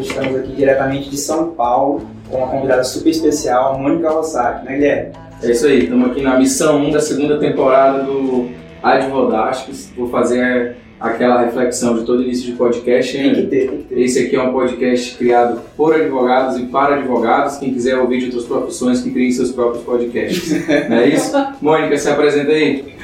Estamos aqui diretamente de São Paulo com uma convidada super especial, Mônica Rossac, né, Guilherme? É isso aí, estamos aqui na missão 1 da segunda temporada do Advodásticos. Vou fazer aquela reflexão de todo início de podcast. Tem que ter, tem que ter. Esse aqui é um podcast criado por advogados e para advogados. Quem quiser ouvir de outras profissões, que criem seus próprios podcasts. Não é isso? Mônica, se apresenta aí.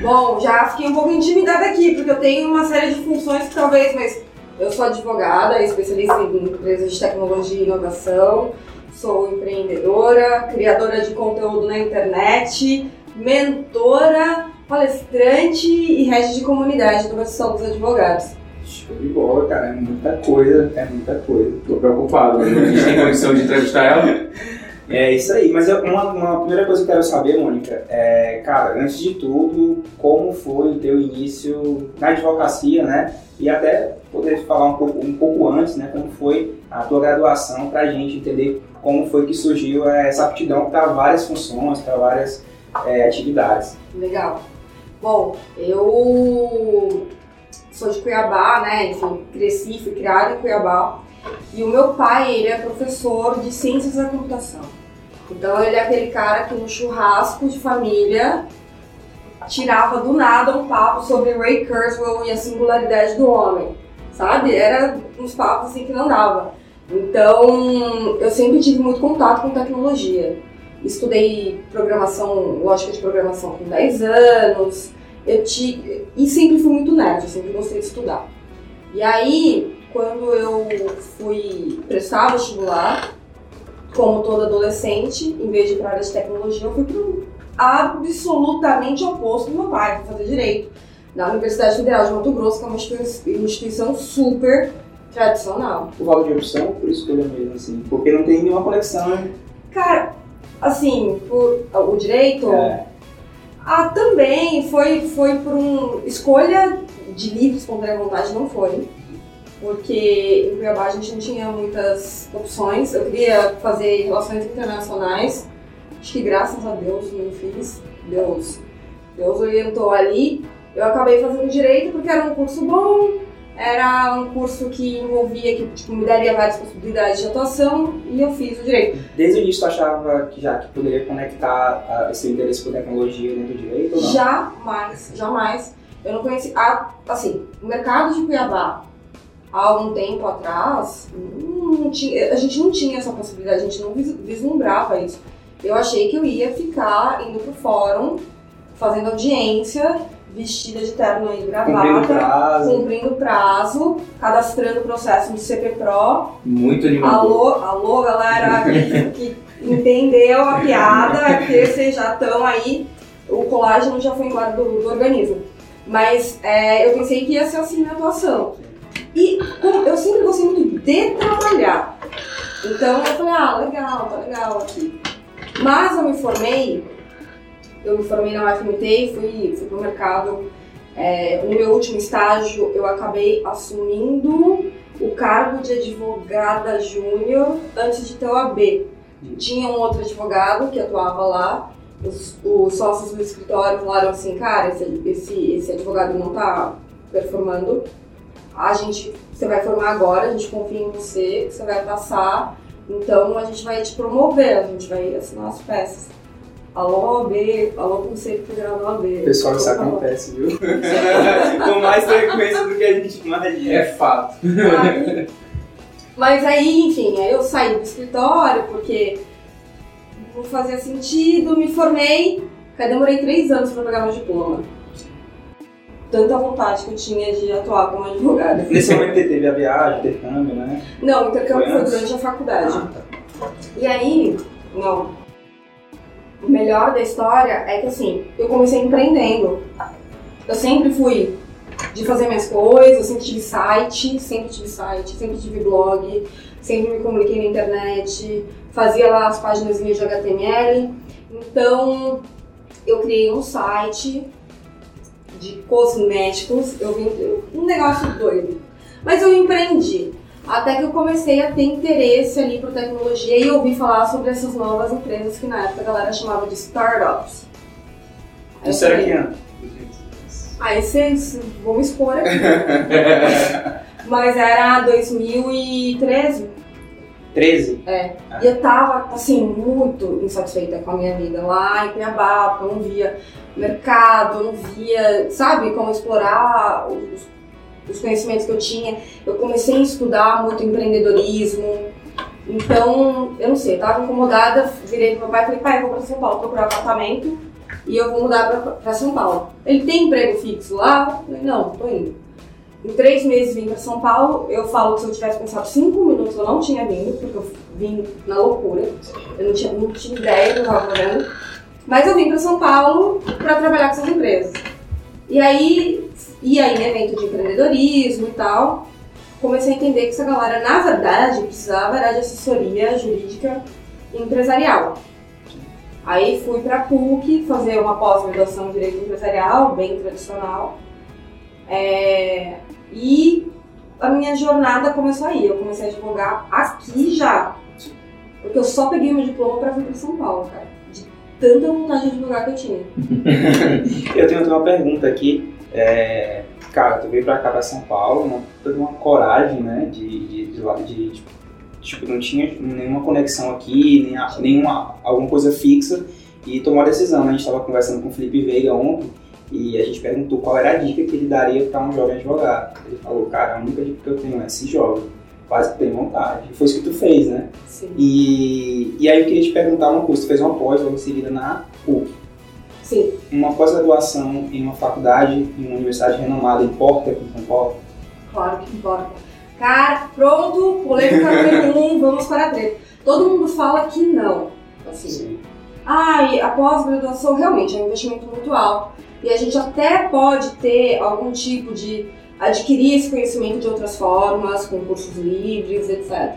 Bom, já fiquei um pouco intimidada aqui, porque eu tenho uma série de funções que talvez, mas eu sou advogada, especialista em empresas de tecnologia e inovação, sou empreendedora, criadora de conteúdo na internet, mentora, palestrante e rede de comunidade do Associação dos Advogados. Show de bola, cara. É muita coisa, é muita coisa. Tô preocupado, né? a gente tem condição de entrevistar ela. É isso aí, mas eu- uma, uma primeira coisa que eu quero saber, Mônica, é, cara, antes de tudo, como foi o teu início na advocacia, né? E até poder falar um pouco, um pouco antes, né? Como foi a tua graduação pra gente entender como foi que surgiu essa aptidão para várias funções, para várias é, atividades. Legal. Bom, eu sou de Cuiabá, né? Enfim, cresci, fui criada em Cuiabá. E o meu pai, ele é professor de ciências da computação. Então ele é aquele cara que no churrasco de família tirava do nada um papo sobre Ray Kurzweil e a singularidade do homem, sabe? Era uns papos assim que não dava. Então eu sempre tive muito contato com tecnologia. Estudei programação, lógica de programação com 10 anos, eu ti... e sempre fui muito nerd, sempre gostei de estudar. E aí, quando eu fui prestar vestibular, como toda adolescente, em vez de ir para a área de tecnologia, eu fui para o absolutamente oposto do meu pai, fui fazer direito, na Universidade Federal de Mato Grosso, que é uma institui- instituição super tradicional. O valor de opção, por escolha mesmo, assim, porque não tem nenhuma conexão, né? Cara, assim, por, o direito, É, Ah, também foi, foi por um escolha de livre, espontânea vontade, não foi. Porque em Cuiabá a gente não tinha muitas opções. Eu queria fazer relações internacionais. Acho que graças a Deus não fiz. Deus, Deus orientou ali. Eu acabei fazendo direito porque era um curso bom, era um curso que envolvia, que tipo, me daria várias possibilidades de atuação e eu fiz o direito. Desde o início tu achava que já que poderia conectar esse interesse por tecnologia dentro do direito ou não? Jamais, jamais. Eu não conheci. Assim, o mercado de Cuiabá, há algum tempo atrás, não tinha, a gente não tinha essa possibilidade, a gente não vis- vislumbrava isso. Eu achei que eu ia ficar indo pro fórum, fazendo audiência, vestida de terno e Cumprindo gravata, prazo. cumprindo prazo, cadastrando o processo de CP Pro. Muito animador. Alô, alô, galera que, que entendeu a piada, que vocês já estão aí, o colágeno já foi embora do, do organismo. Mas é, eu pensei que ia ser assim na atuação. E como eu sempre gostei muito de trabalhar. Então eu falei, ah, legal, tá legal aqui. Mas eu me formei, eu me formei na UFMT e fui, fui pro mercado. É, no meu último estágio eu acabei assumindo o cargo de advogada júnior antes de ter o AB. Tinha um outro advogado que atuava lá, os, os sócios do escritório falaram assim, cara, esse, esse, esse advogado não tá performando, a gente, você vai formar agora, a gente confia em você, você vai passar, então a gente vai te promover, a gente vai assinar as peças. Alô, AB, alô, Conselho Federal do AB. Pessoal, isso acontece, viu? Com mais frequência do que a gente imagina. É fato. Aí- Mas aí, enfim, aí eu saí do escritório porque não fazia sentido, me formei, aí demorei três anos para pegar meu diploma. Tanta vontade que eu tinha de atuar como advogada. Nesse momento teve a viagem, intercâmbio, né? Não, o intercâmbio Foi foi durante a faculdade. Ah, tá. E aí, não. O melhor da história é que assim, eu comecei empreendendo. Eu sempre fui de fazer minhas coisas, eu sempre tive site, sempre tive site, sempre tive blog, sempre me comuniquei na internet, fazia lá as páginas de HTML. Então, eu criei um site de cosméticos, eu vim um negócio doido. Mas eu empreendi. Até que eu comecei a ter interesse ali por tecnologia e ouvi falar sobre essas novas empresas que na época a galera chamava de startups. Aí eu Isso era falei, que ano? Aí vocês vão me expor aqui. Mas era 2013. 13? É. E eu tava, assim, muito insatisfeita com a minha vida lá em Cuiabá, porque eu não via mercado, não via, sabe, como explorar os, os conhecimentos que eu tinha. Eu comecei a estudar muito empreendedorismo. Então, eu não sei, eu tava incomodada, virei pro meu pai e falei, pai, eu vou pra São Paulo procurar apartamento e eu vou mudar pra, pra São Paulo. Ele tem emprego fixo lá? Eu falei, não, tô indo. Em três meses vim para São Paulo. Eu falo que se eu tivesse pensado cinco minutos eu não tinha vindo, porque eu vim na loucura. Eu não tinha, não tinha ideia do que eu estava fazendo. Mas eu vim para São Paulo para trabalhar com essas empresas. E aí, ia em evento de empreendedorismo e tal. Comecei a entender que essa galera, na verdade, precisava era de assessoria jurídica e empresarial. Aí fui para a PUC fazer uma pós-graduação em Direito Empresarial, bem tradicional. É, e a minha jornada começou aí. Eu comecei a advogar aqui já. Porque eu só peguei meu diploma para vir para São Paulo, cara. Tanta vontade de advogar que eu tinha. eu tenho uma pergunta aqui. É, cara, tu veio pra cá pra São Paulo, uma, toda uma coragem, né? De, de, de, de, de tipo, não tinha nenhuma conexão aqui, nem a, nenhuma alguma coisa fixa e tomou a decisão. Né? A gente estava conversando com o Felipe Veiga ontem e a gente perguntou qual era a dica que ele daria para um jovem advogado. Ele falou, cara, a única dica que eu tenho é se joga, o que tem vontade. E foi isso que tu fez, né? Sim. E, e aí eu queria te perguntar uma coisa, tu fez uma pós logo em seguida na PUC. Sim. Uma pós-graduação em uma faculdade, em uma universidade renomada, importa aqui em São Paulo? Claro que importa. Cara, pronto, polêmica número um, vamos para a treta. Todo mundo fala que não. Assim, Sim. Ah, a pós-graduação realmente é um investimento muito alto. E a gente até pode ter algum tipo de adquirir esse conhecimento de outras formas, com cursos livres, etc.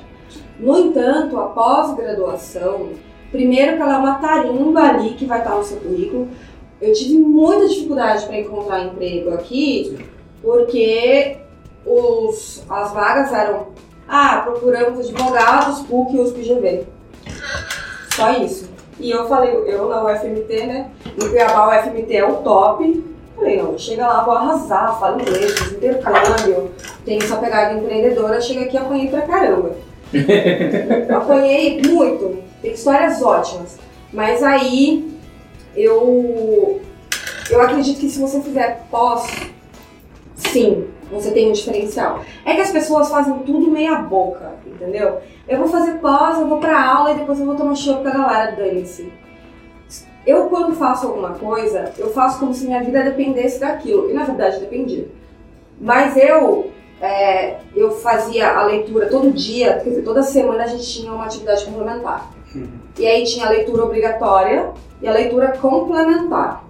No entanto, a pós-graduação, primeiro que ela é uma tarimba ali que vai estar no seu currículo. Eu tive muita dificuldade para encontrar emprego aqui, porque os, as vagas eram, ah, procuramos advogados, PUC e USP-GV. Só isso. E eu falei, eu na UFMT, né? Em Cuiabá, o UFMT é o top. Falei, não, chega lá, vou arrasar, falo inglês, fiz intercâmbio, tenho essa pegada empreendedora, chega aqui e apanhei pra caramba. apanhei muito, tem histórias ótimas. Mas aí eu, eu acredito que se você fizer pós, sim, você tem um diferencial. É que as pessoas fazem tudo meia boca, entendeu? Eu vou fazer pós, eu vou pra aula e depois eu vou tomar show com a galera, dane-se. Eu, quando faço alguma coisa, eu faço como se minha vida dependesse daquilo. E na verdade dependia. Mas eu, é, eu fazia a leitura todo dia, quer dizer, toda semana a gente tinha uma atividade complementar. Uhum. E aí tinha a leitura obrigatória e a leitura complementar.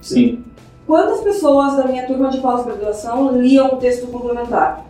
Sim. Quantas pessoas da minha turma de pós-graduação liam o texto complementar?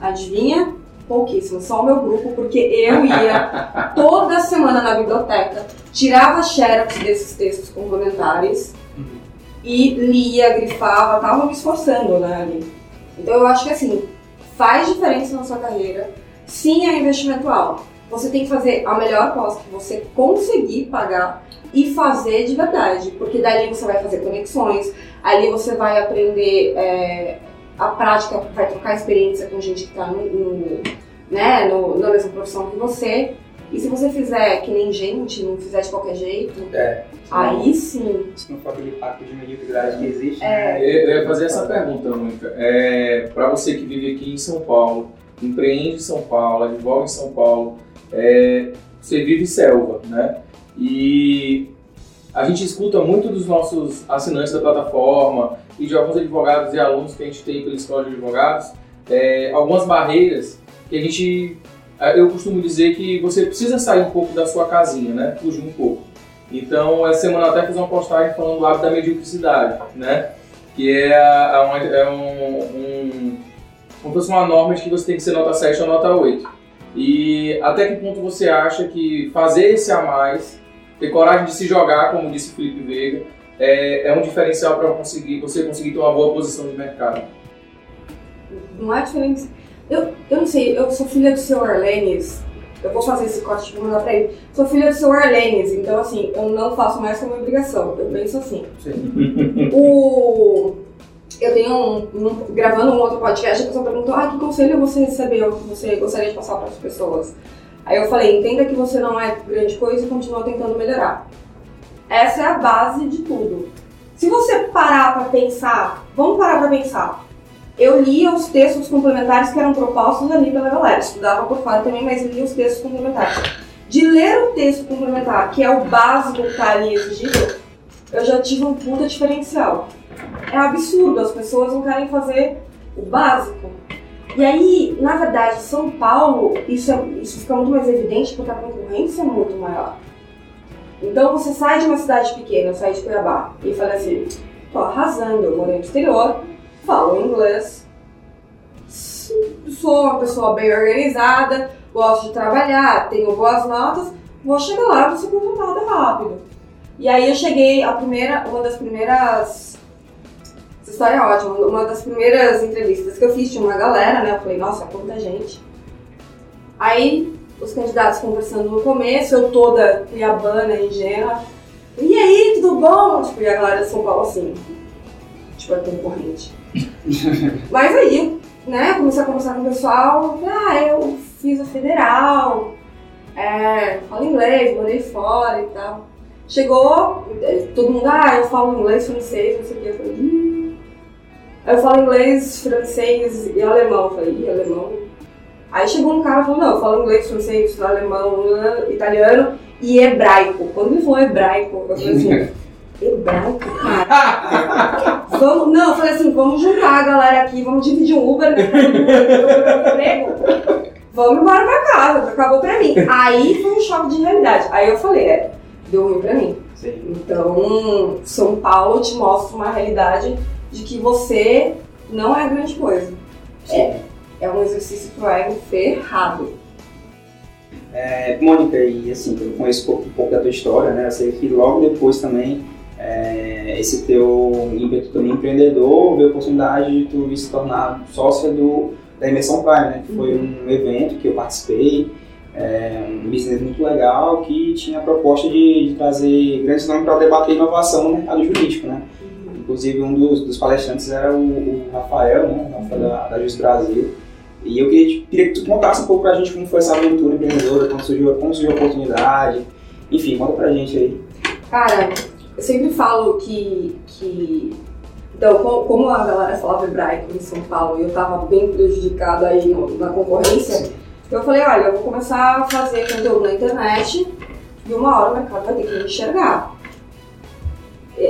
Adivinha? Pouquíssimo, só o meu grupo, porque eu ia toda semana na biblioteca, tirava xerox desses textos complementares uhum. e lia, grifava, tava me esforçando, né, ali. Então eu acho que assim, faz diferença na sua carreira, sim é investimento alto. Você tem que fazer a melhor pós que você conseguir pagar e fazer de verdade, porque dali você vai fazer conexões, ali você vai aprender é, a prática vai trocar experiência com gente que está no, no, né, no, na mesma profissão que você. E se você fizer que nem gente, não fizer de qualquer jeito, é, aí sim. Se não for aquele pacto de mediocridade que existe. É. Né? Eu ia fazer essa pergunta, Mônica. É, Para você que vive aqui em São Paulo, empreende em São Paulo, advoga em São Paulo, é, você vive selva, né? E a gente escuta muito dos nossos assinantes da plataforma e de alguns advogados e alunos que a gente tem pela escola de advogados, é, algumas barreiras que a gente, é, eu costumo dizer que você precisa sair um pouco da sua casinha, né? Fugir um pouco. Então, essa semana até fiz uma postagem falando do hábito da mediocridade, né? Que é, uma, é um, um, como fosse uma norma de que você tem que ser nota 7 ou nota 8. E até que ponto você acha que fazer esse a mais ter coragem de se jogar, como disse o Felipe Veiga, é, é um diferencial para conseguir, você conseguir ter uma boa posição de mercado. Não é diferente. Eu, eu não sei, eu sou filha do seu Arlenes. Eu vou fazer esse corte de mandar pra ele. Sou filha do seu Arlenes, então assim, eu não faço mais como obrigação. Eu penso assim. Sim. O... eu tenho um, um- gravando um outro podcast, a pessoa perguntou, ah, que conselho você recebeu que você gostaria de passar para as pessoas? Aí eu falei, entenda que você não é grande coisa e continua tentando melhorar. Essa é a base de tudo. Se você parar para pensar, vamos parar para pensar. Eu lia os textos complementares que eram propostos ali pela galera. Estudava por fora também, mas lia os textos complementares. De ler o texto complementar, que é o básico que está ali exigido, eu já tive um puta diferencial. É absurdo, as pessoas não querem fazer o básico. E aí, na verdade, São Paulo, isso, é- isso fica muito mais evidente porque a concorrência é muito maior. Então você sai de uma cidade pequena, saí de Cuiabá, e fala assim, tô arrasando, eu morei no exterior, falo inglês, sou uma pessoa bem organizada, gosto de trabalhar, tenho boas notas, vou chegar lá e vou ser contratada rápido. E aí eu cheguei, a primeira, uma das primeiras. História é ótima, uma das primeiras entrevistas que eu fiz tinha uma galera, né? Eu falei, nossa, quanta gente. Aí os candidatos conversando no começo, eu toda cuiabana, ingênua. E aí, tudo bom? Tipo, e a galera de São Paulo assim, tipo, é concorrente. Mas aí, né, comecei a conversar com o pessoal, ah, eu fiz a federal, é, falo inglês, morei fora e tal. Chegou, todo mundo, ah, eu falo inglês, francês, não sei o que. Eu falei, hum. Aí eu falo inglês, francês e alemão. Eu falei, ih, alemão. Aí chegou um cara e falou, não, eu falo inglês, francês, alemão, italiano e hebraico. Quando ele falou hebraico, eu falei assim, hebraico, cara? vamos, não, eu falei assim, vamos juntar a galera aqui, vamos dividir um Uber, né, emprego. Vamos embora pra casa, acabou pra mim. Aí foi um choque de realidade. Aí eu falei, é, deu ruim pra mim. Sim. Então, São Paulo te mostra uma realidade de que você não é grande coisa. É, é um exercício pro ego ferrado. É, Mônica, e assim, eu conheço um pouco, um pouco da tua história, né? Eu sei que logo depois também, é, esse teu ímpeto também empreendedor, veio a oportunidade de tu se tornar sócia do, da Imersão Prime, né? Que foi um evento que eu participei, é, um business muito legal que tinha a proposta de, de trazer grandes nomes para debater inovação no mercado jurídico, né? Inclusive, um dos, dos palestrantes era o, o Rafael, né? Rafael da, da Just Brasil. E eu queria, te- queria que tu contasse um pouco pra gente como foi essa aventura empreendedora, como surgiu, como surgiu a oportunidade. Enfim, conta pra gente aí. Cara, eu sempre falo que. que... Então, co- como a galera falava hebraico em São Paulo e eu tava bem prejudicada aí no- na concorrência, eu falei, olha, eu vou começar a fazer conteúdo na internet e uma hora o mercado vai ter que me enxergar.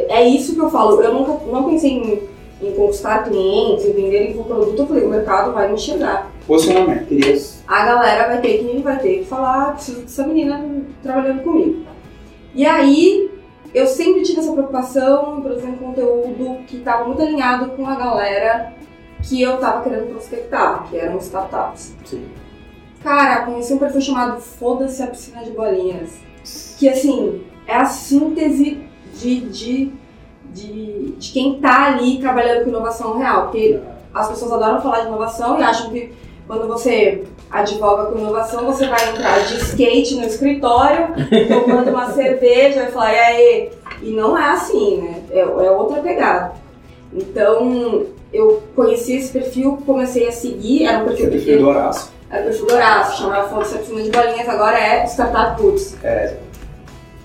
É isso que eu falo, eu nunca não pensei em, em conquistar clientes, em vender infoproduto, eu falei, o mercado vai me enxergar. Posicionamento, queria. a galera vai ter que, vai ter que falar, "Ah, preciso dessa menina trabalhando comigo. E aí, eu sempre tive essa preocupação em produzir um conteúdo que estava muito alinhado com a galera que eu estava querendo prospectar, que eram startups. Sim. Cara, conheci um perfil chamado Foda-se a Piscina de Bolinhas. Que, assim, é a síntese de, de, de, de quem tá ali trabalhando com inovação real. Porque as pessoas adoram falar de inovação e acham que quando você advoga com inovação, você vai entrar de skate no escritório, tomando uma cerveja e falar, e aí? E não é assim, né? É, é outra pegada. Então, eu conheci esse perfil, comecei a seguir, era um perfil Perfil pequeno, do Horácio. era o perfil do Horácio, chamava Fonte Piscina de Bolinhas, agora é Startup Roots. É,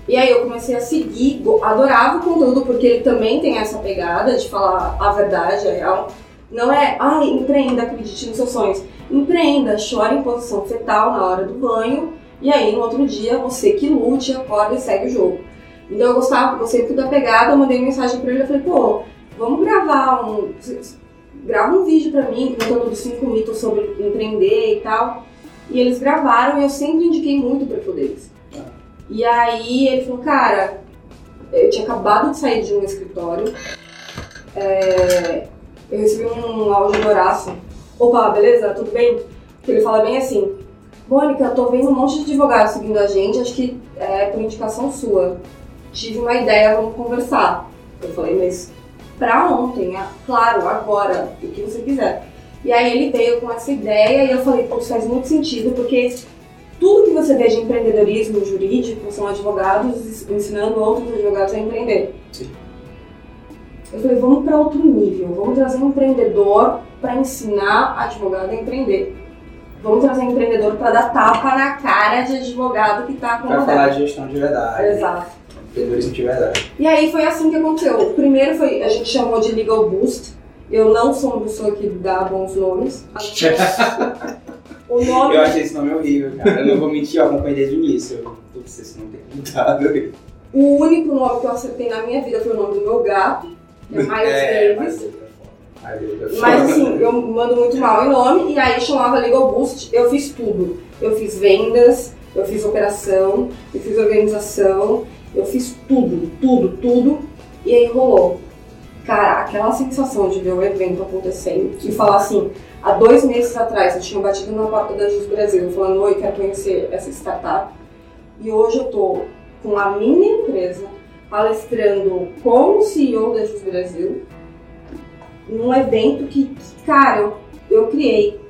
E aí eu comecei a seguir, adorava o conteúdo porque ele também tem essa pegada de falar a verdade, a real. Não é, ai, empreenda, acredite nos seus sonhos. Empreenda, chore em posição fetal na hora do banho e aí no outro dia você que lute, acorda e segue o jogo. Então eu gostava, gostei muito da pegada, eu mandei mensagem pra ele, eu falei, pô, vamos gravar um. Grava um vídeo pra mim contando dos cinco mitos sobre empreender e tal. E eles gravaram e eu sempre indiquei muito o perfil deles. E aí ele falou, cara, eu tinha acabado de sair de um escritório, é, eu recebi um áudio do Horácio. Opa, beleza? Tudo bem? Ele fala bem assim, Mônica, eu tô vendo um monte de advogados seguindo a gente, acho que é por indicação sua. Tive uma ideia, vamos conversar. Eu falei, mas pra ontem, ah, claro, agora, o que você quiser. E aí ele veio com essa ideia e eu falei, pô, isso faz muito sentido, porque tudo que você vê de empreendedorismo jurídico são advogados ensinando outros advogados a empreender. Sim. Eu falei, vamos para outro nível, vamos trazer um empreendedor para ensinar advogado a empreender. Vamos trazer um empreendedor para dar tapa na cara de advogado que está Pra falar de gestão de verdade. Exato. Empreendedorismo de verdade. E aí foi assim que aconteceu. O primeiro foi, a gente chamou de Legal Boost. Eu não sou uma pessoa que dá bons nomes. o nome. Eu achei esse nome horrível, cara. Eu não vou mentir, eu acompanhei desde o início. Eu tô com esse nome tem mudado. O único nome que eu acertei na minha vida foi o nome do meu gato, que é Miles Davis. mas... Mas assim, eu mando muito mal em nome, e aí chamava Legal Boost, eu fiz tudo. Eu fiz vendas, eu fiz operação, eu fiz organização, eu fiz tudo, tudo, tudo, e aí rolou. Cara, aquela sensação de ver o evento acontecendo e falar assim, há dois meses atrás eu tinha batido na porta da Jus Brasil falando, oi, quero conhecer essa startup. E hoje eu tô com a minha empresa palestrando como CEO da Jus Brasil num evento que, que, cara, eu, eu criei.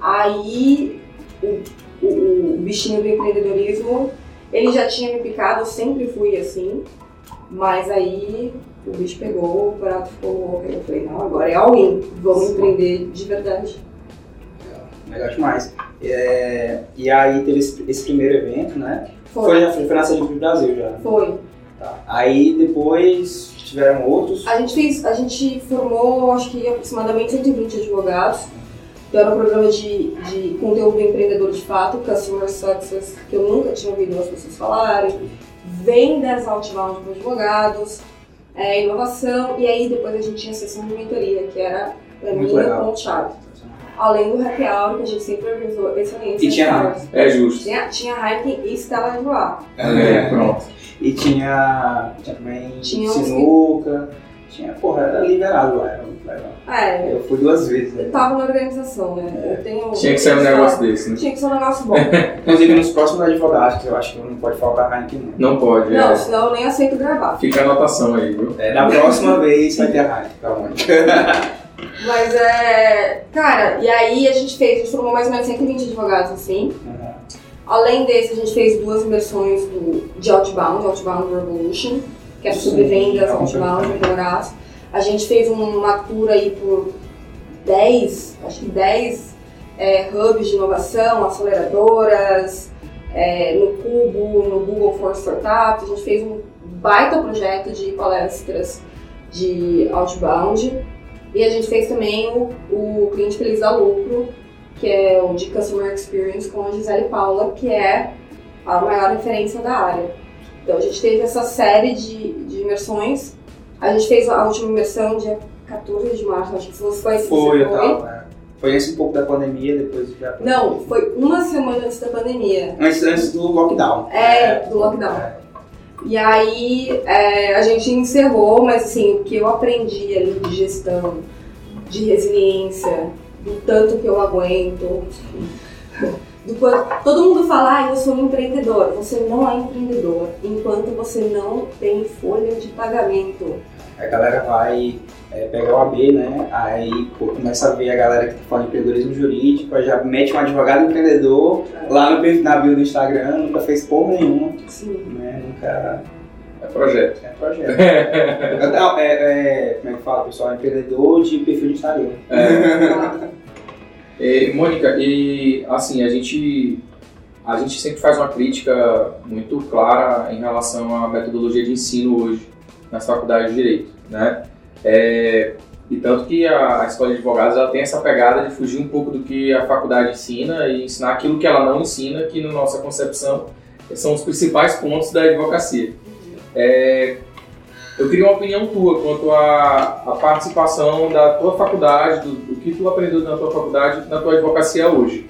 Aí o, o, o bichinho do empreendedorismo, ele já tinha me picado, eu sempre fui assim, mas aí o bicho pegou, o prato ficou louco, eu falei, não, agora é all-in, vamos empreender de verdade. Legal demais. É, e aí teve esse, esse primeiro evento, né? Foi, Foi, já foi na Sede do Brasil já. foi. Tá. Aí depois tiveram outros. A gente fez, a gente formou, acho que aproximadamente 120 advogados. Então era um programa de, de conteúdo empreendedor de fato, Customer Success, que eu nunca tinha ouvido as pessoas falarem. Vendas outbound para advogados, é, inovação, e aí depois a gente tinha a sessão de mentoria, que era pra mim legal. o ponto-chave. Além do happy hour, que a gente sempre organizou excelente. E tinha hours. É justo. Tinha, tinha Heineken e Stella Artois. É, pronto. E tinha, também Tinha sinuca. Tinha, porra, era liberado lá, era muito legal. É, Eu fui duas vezes. eu Né? tava na organização, né? Eu tenho, Tinha que ser um negócio desse, né? Tinha que ser um negócio bom. Inclusive nos próximos advogados, que eu acho que não pode faltar Heineken não. Não pode, Não, é. senão eu nem aceito gravar. Fica a anotação aí, viu? É, da próxima vez vai ter a Heineken, tá bom? Mas é. Cara, e aí a gente fez, a gente formou mais ou menos 120 advogados assim. Uhum. Além desse, a gente fez duas imersões do, de Outbound, Outbound Revolution, que é sobre vendas, Outbound, advogados. A gente fez um- uma tour aí por 10, acho que 10 é, hubs de inovação, aceleradoras, é, no Cubo, no Google for Startups. A gente fez um baita projeto de palestras de Outbound. E a gente fez também o, o Cliente Feliz da Lucro, que é o de Customer Experience com a Gisele Paula, que é a maior referência da área. Então a gente teve essa série de, de imersões. A gente fez a última imersão dia 14 de março, acho que foi, foi, Foi, eu foi. tava. é. Foi antes um pouco da pandemia, depois já. Não, foi uma semana antes da pandemia. Antes, antes do lockdown. É, do lockdown. É. E aí é, a gente encerrou, mas assim, o que eu aprendi ali de gestão, de resiliência, do tanto que eu aguento, do quanto. Todo mundo fala, ah, eu sou um empreendedor. Você não é empreendedor enquanto você não tem folha de pagamento. A galera vai é, pegar o AB, né? Aí pô, começa a ver a galera que fala de empreendedorismo jurídico, aí já mete um advogado empreendedor lá no, perfil- na bio do Instagram, nunca fez porra nenhuma, Assim, né? Nunca. É projeto. É projeto. Não, é, é, como é que fala, pessoal? Empreendedor de perfil de Instagram. tá? E, Mônica, e assim, a gente, a gente sempre faz uma crítica muito clara em relação à metodologia de ensino hoje nas faculdades de Direito, né? É, e tanto que a, a Escola de Advogados ela tem essa pegada de fugir um pouco do que a faculdade ensina e ensinar aquilo que ela não ensina, que na nossa concepção são os principais pontos da advocacia. É, eu queria uma opinião tua quanto à, à participação da tua faculdade, do, do que tu aprendeu na tua faculdade, na tua advocacia hoje.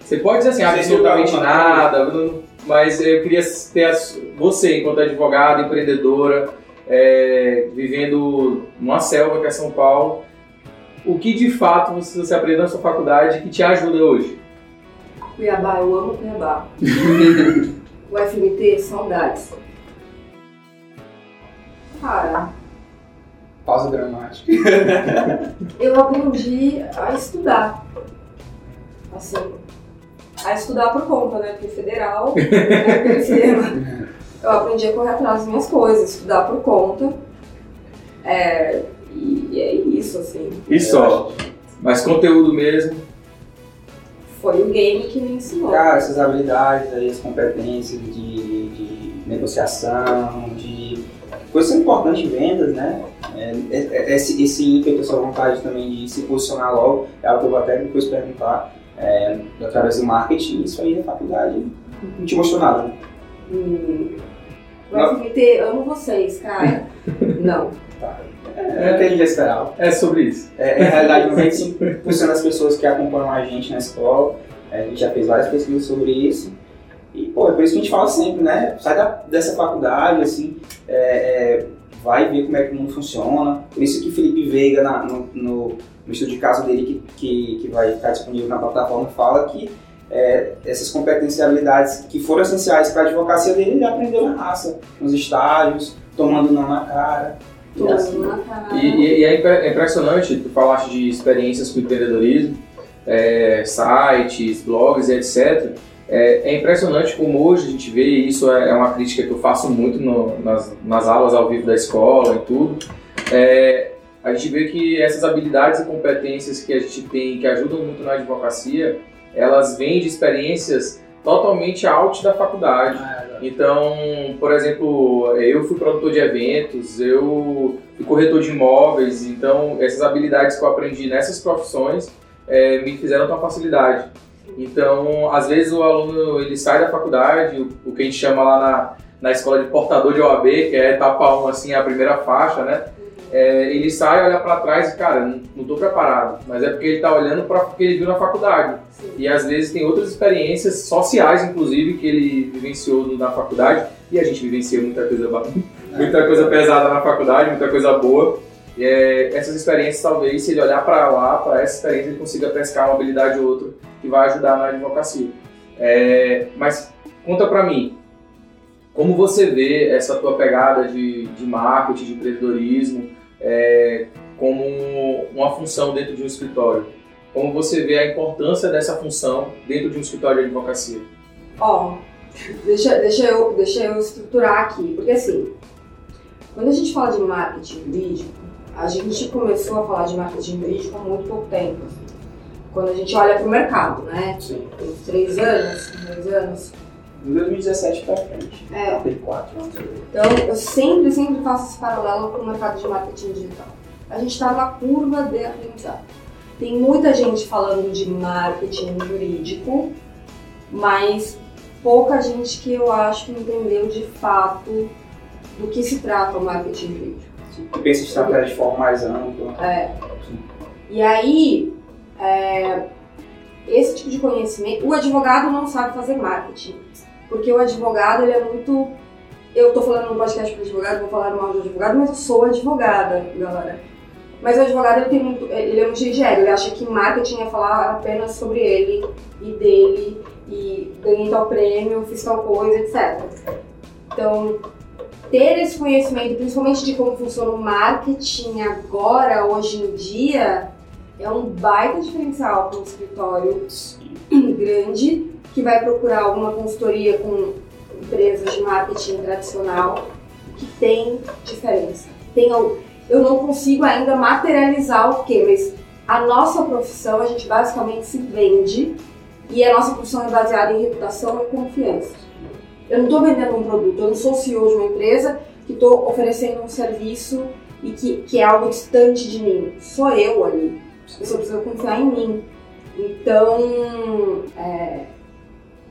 Você pode dizer assim, absolutamente nada, mas eu queria ter a você, enquanto advogada, empreendedora, é, vivendo numa selva que é São Paulo, o que de fato você, você aprendeu na sua faculdade que te ajuda hoje? Cuiabá, eu amo Cuiabá. o FMT, saudades. Cara, Pausa dramática. eu aprendi a estudar. Assim, a estudar por conta, né? Porque federal é esquema. Eu aprendi a correr atrás das minhas coisas, estudar por conta. É, e, e é isso, assim. E só. Mas conteúdo mesmo. Foi o game que me ensinou. Cara, essas habilidades aí, as competências de, de negociação, de coisas importantes em vendas, né? É, é, é, esse, esse ímpeto, essa vontade também de se posicionar logo, é algo que eu vou até depois perguntar, é, através do marketing, isso aí na faculdade não te mostrou nada. né? Hum, vai meter, amo vocês, cara. Não. É o que a gente esperava. É sobre isso. É, na realidade, 95% das pessoas que acompanham a gente na escola, é, a gente já fez várias pesquisas sobre isso. E, pô, é por isso que a gente fala sempre, né? Sai da- dessa faculdade, assim, é, é, vai ver como é que o mundo funciona. Por isso que Felipe Veiga, na- no, no, no estudo de caso dele, que, que, que vai ficar disponível na plataforma, fala que é, essas competências e habilidades que foram essenciais para a advocacia dele, ele aprendeu na raça, nos estágios, tomando não na cara. E Tô assim, na cara. E, e- e é é impressionante, tu falaste de experiências com empreendedorismo, é, sites, blogs e etc. É, é impressionante como hoje a gente vê, e isso é, é uma crítica que eu faço muito no- nas, nas aulas ao vivo da escola e tudo, é, a gente vê que essas habilidades e competências que a gente tem, que ajudam muito na advocacia, elas vêm de experiências totalmente out da faculdade. Então, por exemplo, eu fui produtor de eventos, eu fui corretor de imóveis, então essas habilidades que eu aprendi nessas profissões eh, me fizeram ter uma facilidade. Então, às vezes o aluno ele sai da faculdade, o, o que a gente chama lá na, na escola de portador de OAB, que é etapa 1, assim, a primeira faixa, né? É, ele sai, olha para trás e, cara, não, não tô preparado. Mas é porque ele tá olhando para o que ele viu na faculdade. Sim. E às vezes tem outras experiências sociais, inclusive, que ele vivenciou na faculdade. E a gente vivencia muita coisa, muita coisa pesada na faculdade, muita coisa boa. E, é, essas experiências, talvez, se ele olhar para lá, para essa experiência, ele consiga pescar uma habilidade ou outra que vai ajudar na advocacia. É, mas conta para mim, como você vê essa tua pegada de, de marketing, de empreendedorismo, é, como uma função dentro de um escritório? Como você vê a importância dessa função dentro de um escritório de advocacia? Ó, deixa, deixa, eu, deixa eu estruturar aqui, porque assim, quando a gente fala de marketing jurídico, a gente começou a falar de marketing jurídico há muito pouco tempo. Quando a gente olha para o mercado, né? Sim. Tem três anos, dois anos. Em 2017 pra frente. É, Teve quatro anos. Então, eu sempre, sempre faço esse paralelo com o mercado de marketing digital. A gente está numa curva de aprendizado. Tem muita gente falando de marketing jurídico, mas pouca gente que eu acho que entendeu de fato do que se trata o marketing jurídico. Tu pensa em de forma mais ampla. É. E aí, é, esse tipo de conhecimento, o advogado não sabe fazer marketing, porque o advogado ele é muito. Eu tô falando no podcast para advogado, vou falar mal de advogado, mas eu sou advogada, galera. Mas o advogado ele tem muito, ele é muito ego, ele acha que marketing é falar apenas sobre ele e dele e ganhei tal prêmio, fiz tal coisa, etc. Então, ter esse conhecimento, principalmente de como funciona o marketing agora, hoje em dia, é um baita diferencial para um escritório grande que vai procurar alguma consultoria com empresas de marketing tradicional que tem diferença. Tem, eu não consigo ainda materializar o quê, mas a nossa profissão, a gente basicamente se vende e a nossa profissão é baseada em reputação e confiança. Eu não estou vendendo um produto, eu não sou CEO de uma empresa que estou oferecendo um serviço e que, que é algo distante de mim. Sou eu ali. A pessoa precisa confiar em mim. Então, é,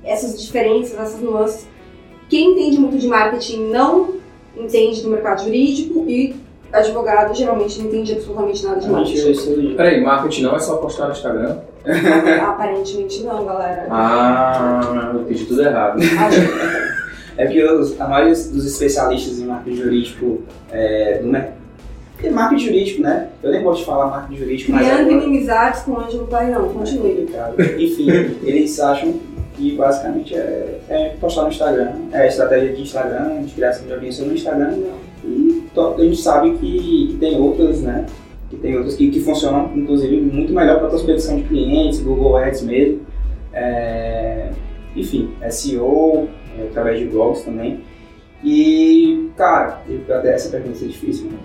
essas diferenças, essas nuances, quem entende muito de marketing não entende do mercado jurídico e advogado geralmente não entende absolutamente nada de marketing. Peraí, marketing não é só postar no Instagram? Aparentemente não, galera. Ah, eu entendi tudo errado. É porque os- a maioria dos especialistas em marketing jurídico é, do mercado. Porque marketing jurídico, né? Eu nem gosto de falar marketing jurídico, mas Criando agora- inimizades com o Ângelo Pairão, continue. complicado. Enfim, eles acham que basicamente é, é postar no Instagram, é estratégia de Instagram, de criação de audiência no Instagram. E a gente sabe que, tem outras, né? Que tem outras que, que funcionam, inclusive, muito melhor para prospecção de clientes, Google Ads mesmo. É, enfim, SEO, é, através de blogs também. E, cara, essa pergunta é difícil, né?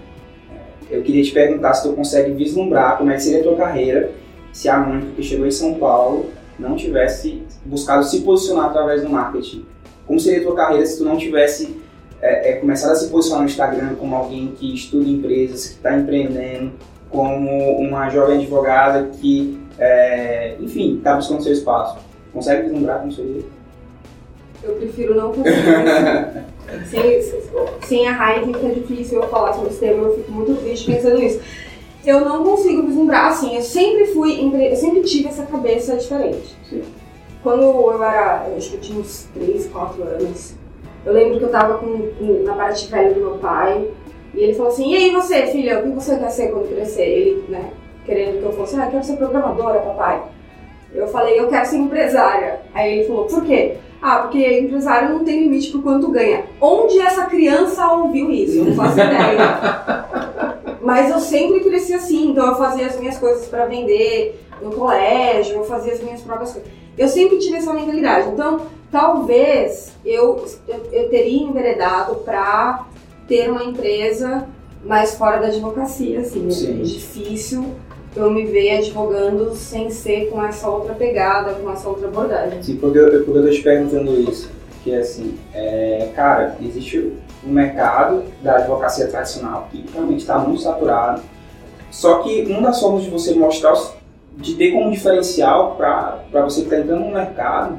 Eu queria te perguntar se tu consegue vislumbrar como é que seria a tua carreira se a Mônica que chegou em São Paulo não tivesse buscado se posicionar através do marketing. Como seria a tua carreira se tu não tivesse é, é, começado a se posicionar no Instagram como alguém que estuda empresas, que está empreendendo, como uma jovem advogada que, é, enfim, está buscando seu espaço. Consegue vislumbrar como seria? Eu prefiro não conseguir. sem, sem a raiva que é difícil eu falar sobre esse tema, eu fico muito triste pensando nisso. Eu não consigo vislumbrar assim, eu sempre fui, eu sempre tive essa cabeça diferente. Sim. Quando eu era, eu acho que eu tinha uns 3, 4 anos, eu lembro que eu tava com, com, na parte velha do meu pai, e ele falou assim, e aí você, filha, o que você quer ser quando crescer? Ele, né, querendo que eu fosse, ah, eu quero ser programadora, papai. Eu falei, eu quero ser empresária. Aí ele falou, por quê? Ah, porque empresário não tem limite por quanto ganha. Onde essa criança ouviu isso? Eu não faço ideia. Mas eu sempre cresci assim, então eu fazia as minhas coisas para vender no colégio, eu fazia as minhas próprias coisas. Eu sempre tive essa mentalidade. Então, talvez eu, eu, eu teria enveredado para ter uma empresa mais fora da advocacia, assim. Sim. É difícil eu me ver advogando sem ser com essa outra pegada, com essa outra abordagem. Sim, porque eu, porque eu tô te perguntando isso. Que é assim, é, cara, existe um mercado da advocacia tradicional que realmente está muito saturado. Só que uma das formas de você mostrar, de ter como diferencial para você que está entrando no mercado,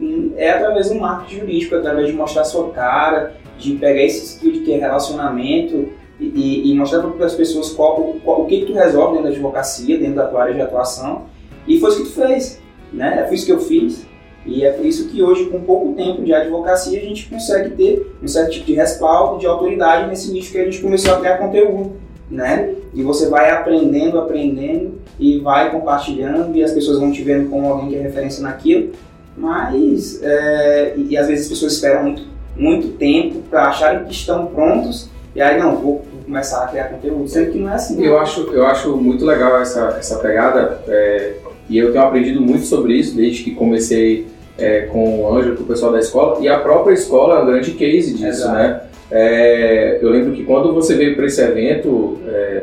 hum, é através do marketing jurídico, através de mostrar sua cara, de pegar esse skill de ter relacionamento e, e mostrar para as pessoas qual, qual, o que, que tu resolve dentro da advocacia, dentro da tua área de atuação. E foi isso que tu fez, né? Foi isso que eu fiz. E é por isso que hoje, com pouco tempo de advocacia, a gente consegue ter um certo tipo de respaldo, de autoridade nesse nicho que a gente começou a criar conteúdo, né? E você vai aprendendo, aprendendo e vai compartilhando e as pessoas vão te vendo como alguém que é referência naquilo. Mas, é, e, e às vezes as pessoas esperam muito, muito tempo para acharem que estão prontos e aí, não, vou, vou, começar a criar conteúdo, sendo que não é assim. Eu acho, eu acho muito legal essa, essa pegada, é, e eu tenho aprendido muito sobre isso desde que comecei é, com o Ângelo, com o pessoal da escola, e a própria escola é um grande case disso, Exato. né? É, eu lembro que quando você veio para esse evento, é,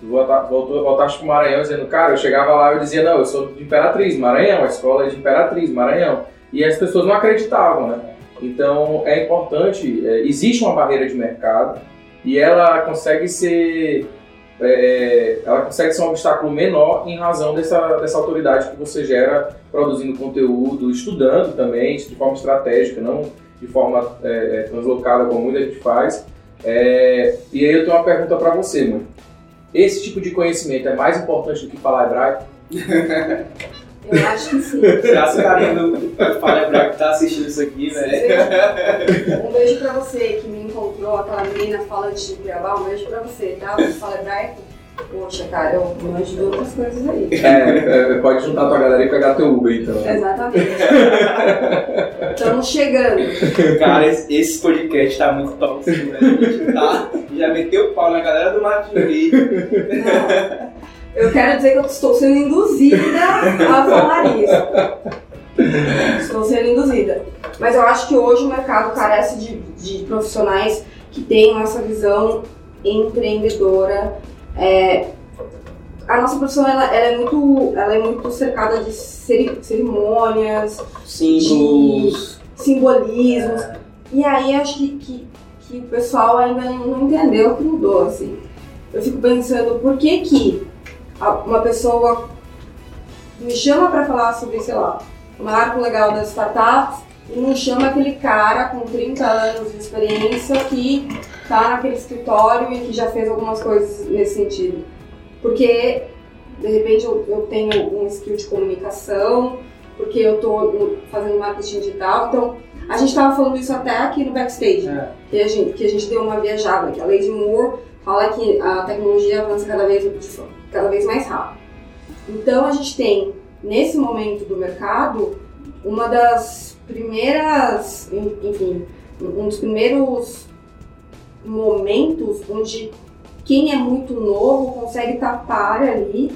voltou, voltaste para o Maranhão dizendo, cara, eu chegava lá e eu dizia, não, eu sou de Imperatriz, Maranhão, a escola é de Imperatriz, Maranhão. E as pessoas não acreditavam, né? Então é importante, é, existe uma barreira de mercado, e ela consegue ser é, ela consegue ser um obstáculo menor em razão dessa, dessa autoridade que você gera produzindo conteúdo, estudando também, de forma estratégica, não de forma é, é translocada como muita gente faz. É, e aí eu tenho uma pergunta para você, mano. Esse tipo de conhecimento é mais importante do que falar hebraico? Eu acho que sim. Que o carinha do Fala Hebraico tá assistindo isso aqui, velho? Um beijo pra você que me encontrou, aquela menina falante de Cuiabá, um beijo pra você, tá? Você fala hebraico? Poxa, cara, eu manjo de outras coisas aí. É, é, pode juntar tua galera e pegar teu Uber, então. Exatamente. Estamos chegando. Cara, esse, esse podcast tá muito tóxico, né? A gente tá, já meteu o pau na galera do Martin Não. Eu quero dizer que eu estou sendo induzida a falar isso. Estou sendo induzida. Mas eu acho que hoje o mercado carece de, de profissionais que tenham essa visão empreendedora. É, a nossa profissão ela, ela, é muito, ela é muito cercada de cerimônias, símbolos, de simbolismos. E aí acho que, que, que o pessoal ainda não entendeu o que mudou. Assim. Eu fico pensando por que que uma pessoa me chama para falar sobre, sei lá, o marco legal das startups e não chama aquele cara com 30 anos de experiência que está naquele escritório e que já fez algumas coisas nesse sentido. Porque, de repente, eu, eu tenho um skill de comunicação, porque eu estou fazendo marketing digital, então a gente estava falando isso até aqui no backstage, é. que, a gente, que a gente deu uma viajada, que a Lady Moore fala que a tecnologia avança cada vez, cada vez mais rápido. Então a gente tem, nesse momento do mercado, uma das primeiras, enfim, um dos primeiros momentos onde quem é muito novo consegue tapar ali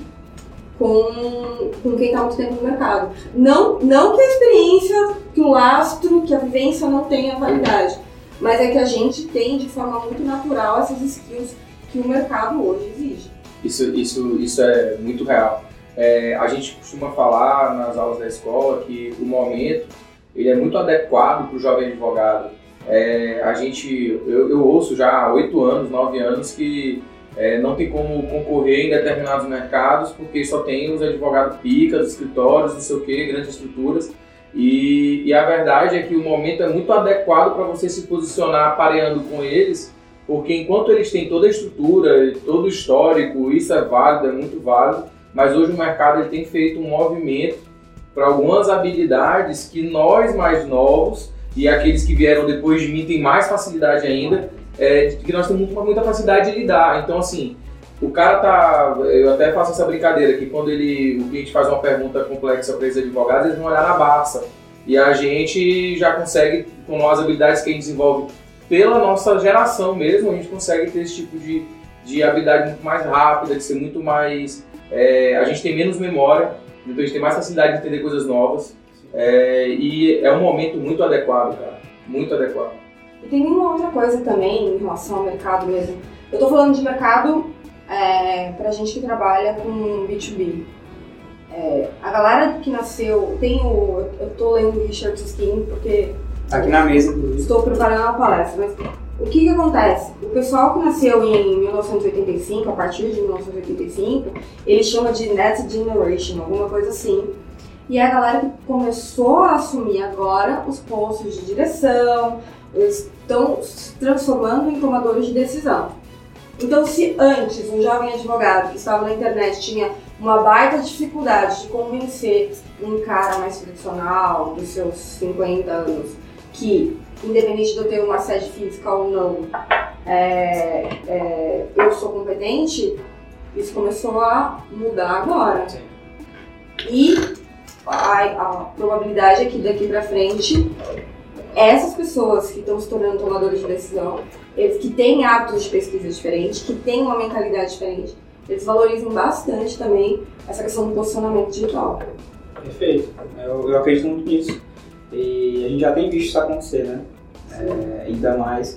com, com quem está muito tempo no mercado. Não, não que a experiência, que o lastro, que a vivência não tenha validade, mas é que a gente tem de forma muito natural essas skills que o mercado hoje exige. Isso, isso, isso é muito real. É, a gente costuma falar nas aulas da escola que o momento ele é muito adequado para o jovem advogado. É, a gente, eu, eu, ouço já há oito anos, nove anos que é, não tem como concorrer em determinados mercados porque só tem os advogados picas, escritórios, não sei o que, grandes estruturas. E, e, a verdade é que o momento é muito adequado para você se posicionar pareando com eles, porque enquanto eles têm toda a estrutura, todo o histórico, isso é válido, é muito válido, mas hoje o mercado ele tem feito um movimento para algumas habilidades que nós mais novos e aqueles que vieram depois de mim têm mais facilidade ainda, é, que nós temos muita, facilidade de lidar. Então, assim, o cara tá. Eu até faço essa brincadeira que quando ele, o cliente faz uma pergunta complexa para esses advogados, eles vão olhar na Barça. E a gente já consegue, com as habilidades que a gente desenvolve pela nossa geração mesmo, a gente consegue ter esse tipo de, de habilidade muito mais rápida, de ser muito mais. É, a gente tem menos memória, então a gente tem mais facilidade de entender coisas novas. É, e é um momento muito adequado, cara. Muito adequado. E tem uma outra coisa também em relação ao mercado mesmo. Eu tô falando de mercado é, pra gente que trabalha com B2B. É, a galera que nasceu, tem o. Eu tô lendo o Richard Skin porque. Tá aqui na mesa, Estou preparando uma palestra, mas o que que acontece? O pessoal que nasceu em 1985, a partir de 1985, ele chama de Net Generation, alguma coisa assim. E é a galera que começou a assumir agora os postos de direção, eles estão se transformando em tomadores de decisão. Então, se antes um jovem advogado que estava na internet tinha uma baita dificuldade de convencer um cara mais profissional, dos seus 50 anos, que, independente de eu ter uma sede física ou não, é, é, eu sou competente, isso começou a mudar agora. Sim. E a, a probabilidade é que daqui pra frente essas pessoas que estão se tornando tomadores de decisão, eles que têm hábitos de pesquisa diferentes, que têm uma mentalidade diferente, eles valorizam bastante também essa questão do posicionamento digital. Perfeito. Eu, eu acredito muito nisso. E gente já tem visto isso acontecer, né? É, ainda mais.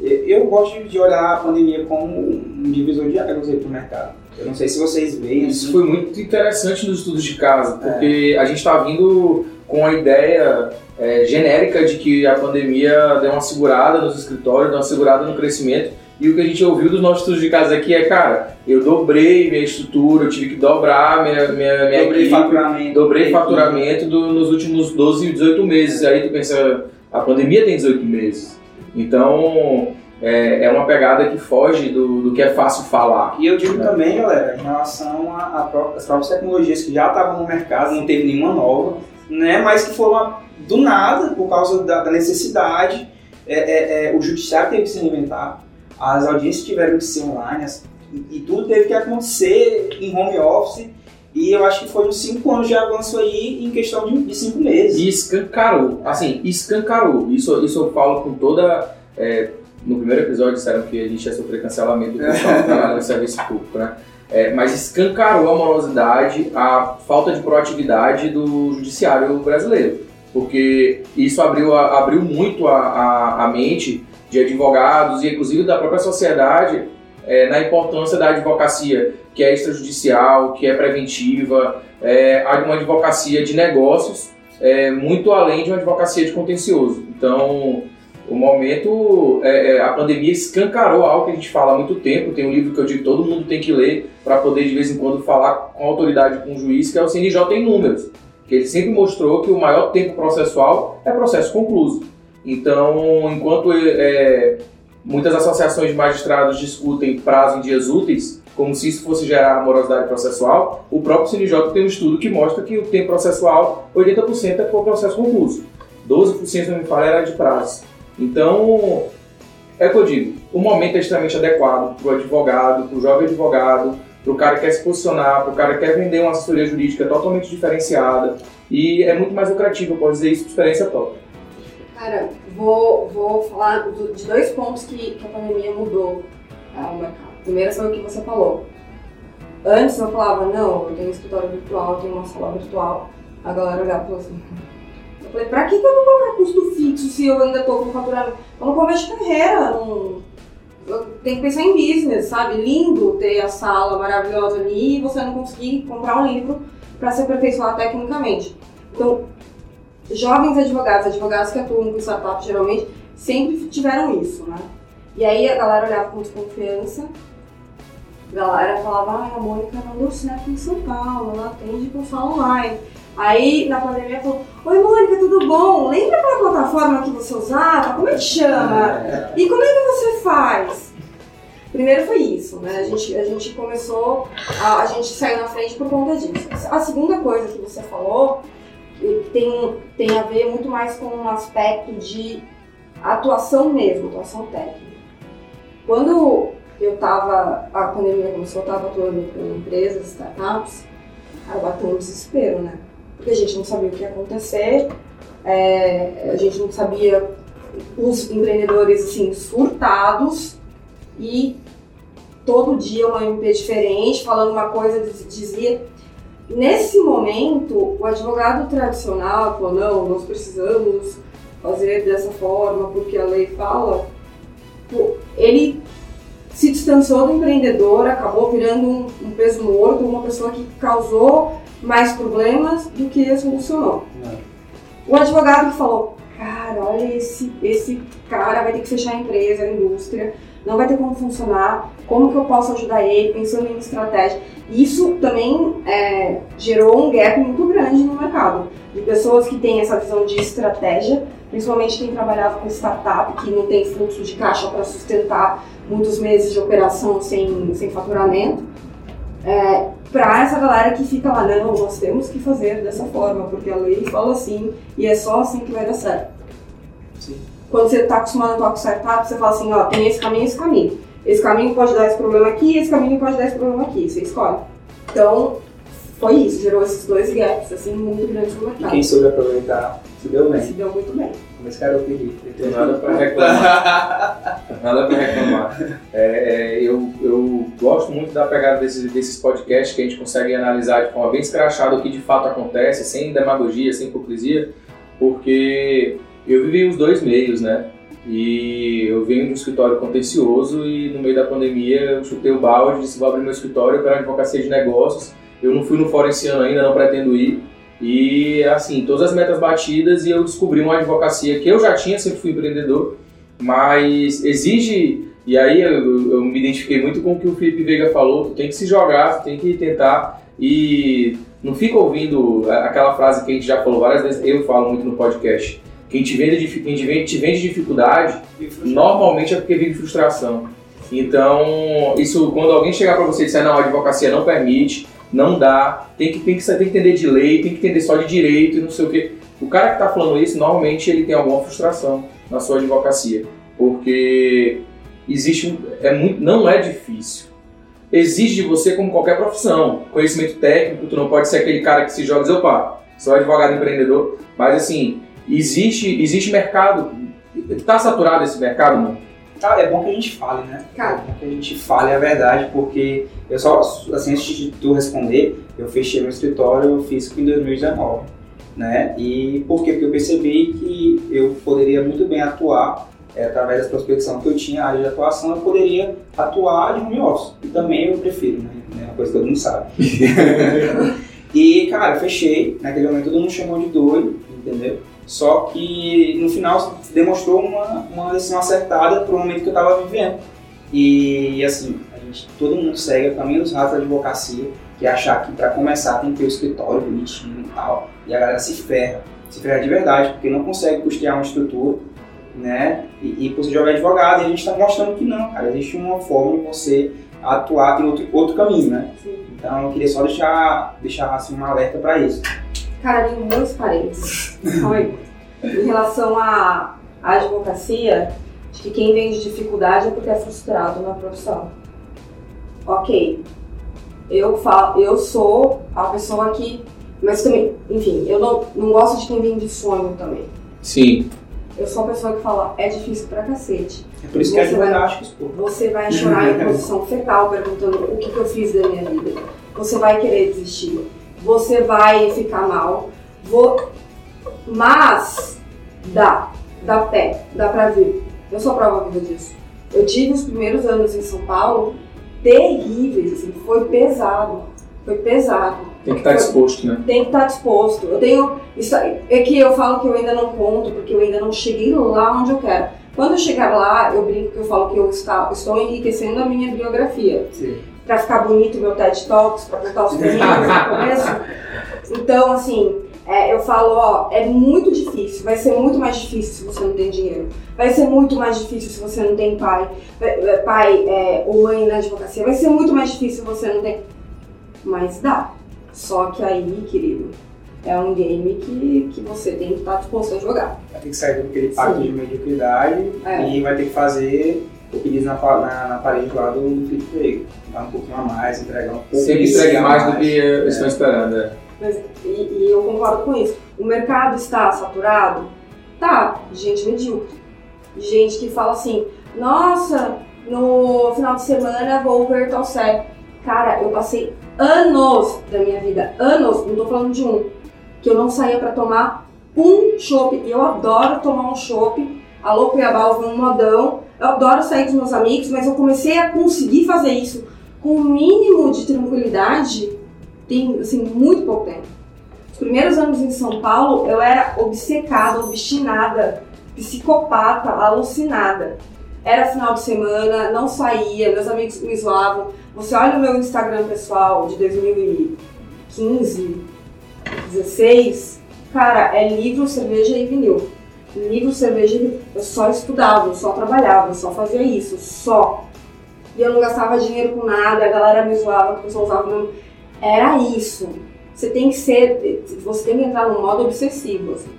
Eu, eu gosto de olhar a pandemia como um divisor de águas aí pro mercado. Eu não sei se vocês veem. Isso assim, foi muito interessante nos estudos de casa, porque a gente está vindo com a ideia é, genérica de que a pandemia deu uma segurada nos escritórios, deu uma segurada no crescimento. E o que a gente ouviu dos nossos estudos de casa aqui é, cara, eu dobrei minha estrutura, eu tive que dobrar minha, minha, minha Dobrei equipe, faturamento. dobrei faturamento do- nos últimos 12, 18 meses. Aí tu pensa, a pandemia tem 18 meses. Então, é, é uma pegada que foge do, do que é fácil falar. E eu digo né? também, galera, em relação às próprias tecnologias que já estavam no mercado, não teve nenhuma nova, né? Mas que foram do nada, por causa da, da necessidade. É, é, é, o judiciário teve que se reinventar, as audiências tiveram que ser online, as- e, e tudo teve que acontecer em home office. E eu acho que foi uns 5 anos de avanço aí em questão de 5 meses. E escancarou, assim, escancarou. Isso, isso eu falo com toda. é, no primeiro episódio disseram que a gente ia sofrer cancelamento do pessoal no serviço público, né? É, mas escancarou a morosidade, a falta de proatividade do judiciário brasileiro. Porque isso abriu, abriu muito a, a, a mente de advogados e inclusive da própria sociedade é, na importância da advocacia, que é extrajudicial, que é preventiva, é uma advocacia de negócios, é, muito além de uma advocacia de contencioso. Então, o momento, é, é, a pandemia escancarou algo que a gente fala há muito tempo. Tem um livro que eu digo que todo mundo tem que ler para poder de vez em quando falar com autoridade com o juiz, que é o CNJ em números. Que ele sempre mostrou que o maior tempo processual é processo concluso. Então, enquanto é, muitas associações de magistrados discutem prazo em dias úteis, como se isso fosse gerar morosidade processual, o próprio CNJ tem um estudo que mostra que o tempo processual, 80% é por processo concluso. 12%, se não me falha, era de prazo. Então, é o que eu digo, o momento é extremamente adequado para o advogado, para o jovem advogado, para o cara que quer se posicionar, para o cara que quer vender uma assessoria jurídica totalmente diferenciada. E é muito mais lucrativo, eu posso dizer isso por experiência própria. Cara, vou, vou falar de dois pontos que, que a pandemia mudou ah, o mercado. Primeiro foi o que você falou. Antes eu falava, não, eu tenho um escritório virtual, eu tenho uma sala virtual. A galera olhava e falou assim. Eu falei, pra que, que eu vou colocar custo fixo se eu ainda tô com faturamento? Eu não começo carreira, não, tem que pensar em business, sabe? Lindo ter a sala maravilhosa ali e você não conseguir comprar um livro para se aperfeiçoar tecnicamente. Então, jovens advogados, advogados que atuam com startup geralmente, sempre tiveram isso, né? E aí a galera olhava com desconfiança, a galera falava, ah, a Mônica não deu certo em São Paulo, ela atende com sala online. Aí na pandemia falou, oi Mônica, tudo bom? Lembra aquela plataforma que você usava? Como é que chama? E como é que você faz? Primeiro foi isso, né? A gente, a gente começou, a, a gente saiu na frente por conta disso. A segunda coisa que você falou tem, tem a ver muito mais com um aspecto de atuação mesmo, atuação técnica. Quando eu estava, a pandemia começou, eu estava atuando com empresas, startups, aí bateu um desespero, né? Porque a gente não sabia o que ia acontecer, é, a gente não sabia os empreendedores assim surtados e todo dia uma MP diferente, falando uma coisa, dizia. Nesse momento, o advogado tradicional falou, não, nós precisamos fazer dessa forma porque a lei fala, ele se distanciou do empreendedor, acabou virando um, um peso morto, uma pessoa que causou mais problemas do que solucionou. É. O advogado falou, cara, olha esse, esse cara vai ter que fechar a empresa, a indústria, não vai ter como funcionar, como que eu posso ajudar ele, pensando em estratégia. Isso também é, gerou um gap muito grande no mercado, de pessoas que têm essa visão de estratégia, principalmente quem trabalhava com startup, que não tem fluxo de caixa para sustentar muitos meses de operação sem, sem faturamento, é, para essa galera que fica lá, não, nós temos que fazer dessa forma, porque a lei fala assim e é só assim que vai dar certo. Quando você está acostumado a atuar com startup, você fala assim, ó, tem esse caminho e esse caminho. Esse caminho pode dar esse problema aqui, esse caminho pode dar esse problema aqui, você escolhe. Então, foi isso, gerou esses dois gaps, assim, muito grandes no mercado. E quem soube aproveitar se deu bem. Se deu muito bem. Mas, cara, eu perdi. Não tem nada pra reclamar. nada pra reclamar. É, é, eu, eu gosto muito da pegada desses, desses podcasts que a gente consegue analisar de forma bem escrachada o que de fato acontece, sem demagogia, sem hipocrisia, porque eu vivi os dois meios, né? E eu venho de um escritório contencioso e no meio da pandemia eu chutei o balde, disse vou abrir meu escritório para advocacia de negócios. Eu não fui no fórum esse ano ainda, não pretendo ir. E assim, todas as metas batidas e eu descobri uma advocacia que eu já tinha, sempre fui empreendedor, mas exige, e aí eu, eu me identifiquei muito com o que o Felipe Veiga falou, tu tem que se jogar, tu tem que tentar e não fica ouvindo aquela frase que a gente já falou várias vezes, eu falo muito no podcast, quem te vende, quem te vende, te vende dificuldade, normalmente é porque vive frustração. Então, isso quando alguém chegar para você e disser, não, a advocacia não permite, não dá, tem que, tem, que, tem que entender de lei, tem que entender só de direito e não sei o quê. O cara que está falando isso, normalmente ele tem alguma frustração na sua advocacia, porque existe é muito, não é difícil. Exige de você como qualquer profissão, conhecimento técnico, tu não pode ser aquele cara que se joga e diz, opa, sou advogado empreendedor, mas assim, existe, existe mercado. Está saturado esse mercado, não? Cara, é bom que a gente fale, né? Cara. É bom que a gente fale a verdade, porque eu só, assim, antes de tu responder, eu fechei meu escritório físico em 2019, né? E por quê? Porque eu percebi que eu poderia muito bem atuar, é, através da prospecção que eu tinha, a área de atuação, eu poderia atuar de home office. E também eu prefiro, né? É uma coisa que todo mundo sabe. e, cara, eu fechei. Naquele momento todo mundo chamou de doido, entendeu? Só que no final demonstrou uma, uma decisão acertada para o momento que eu estava vivendo. E assim, a gente, todo mundo segue o caminho dos ratos da advocacia, que é achar que para começar tem que ter o escritório bonitinho e tal. E a galera se ferra, se ferra de verdade, porque não consegue custear uma estrutura, né? E, e por jogar advogado, e a gente está mostrando que não, cara. Existe uma forma de você atuar, tem outro, outro caminho, né? Sim. Então eu queria só deixar, deixar assim, um alerta para isso. Cara, tem muitos parentes. em relação à, à advocacia, acho que quem vem de dificuldade é porque é frustrado na profissão. Ok, eu, falo, eu sou a pessoa que. Mas também, enfim, eu não, não gosto de quem vem de sonho também. Sim. Eu sou a pessoa que fala, é difícil pra cacete. É por isso você que é advogástico, Você vai chorar em posição fetal perguntando o que, que eu fiz da minha vida. Você vai querer desistir você vai ficar mal. Vou... Mas dá, dá pé, dá pra ver. Eu sou prova viva disso. Eu tive os primeiros anos em São Paulo terríveis, assim, foi pesado. Foi pesado. Tem que estar disposto, né? Tem que estar disposto. Eu tenho. Isso, é que eu falo que eu ainda não conto, porque eu ainda não cheguei lá onde eu quero. Quando eu chegar lá, eu brinco que eu falo que eu está, estou enriquecendo a minha biografia. Sim. Pra ficar bonito meu TED Talks, pra contar os perrengues no começo. Então, assim, é, eu falo, ó, é muito difícil, vai ser muito mais difícil se você não tem dinheiro. Vai ser muito mais difícil se você não tem pai, é, pai é, ou mãe na advocacia. Vai ser muito mais difícil se você não tem. Mas dá. Só que aí, querido, é um game que, que você tem que estar disposto a jogar. Vai ter que sair daquele pacto de mediocridade É. e vai ter que fazer o que diz na, na, na parede lá do Felipe Veiga. Dar um pouquinho a mais, entregar um pouco Sempre entregue a mais do que eh, estão esperando. é. Mas, e, e eu concordo com isso. O mercado está saturado? Tá, gente medíocre. Gente que fala assim, nossa, no final de semana vou ver tal série. Cara, eu passei anos da minha vida, anos, não tô falando de um, que eu não saía pra tomar um chopp. E eu adoro tomar um chopp. Alô, Cuiabá, eu vi um modão. Eu adoro sair com os meus amigos, mas eu comecei a conseguir fazer isso com o mínimo de tranquilidade tem assim, muito pouco tempo. Os primeiros anos em São Paulo, eu era obcecada, obstinada, psicopata, alucinada. Era final de semana, não saía, meus amigos me zoavam. Você olha o meu Instagram pessoal de 2015, 16, cara, é livro, cerveja e vinil. Livro, cerveja. Eu só estudava, eu só trabalhava, eu só fazia isso, só. E eu não gastava dinheiro com nada, a galera me zoava, eu só usava o meu era isso. Você tem que ser, você tem que entrar num modo obsessivo, assim.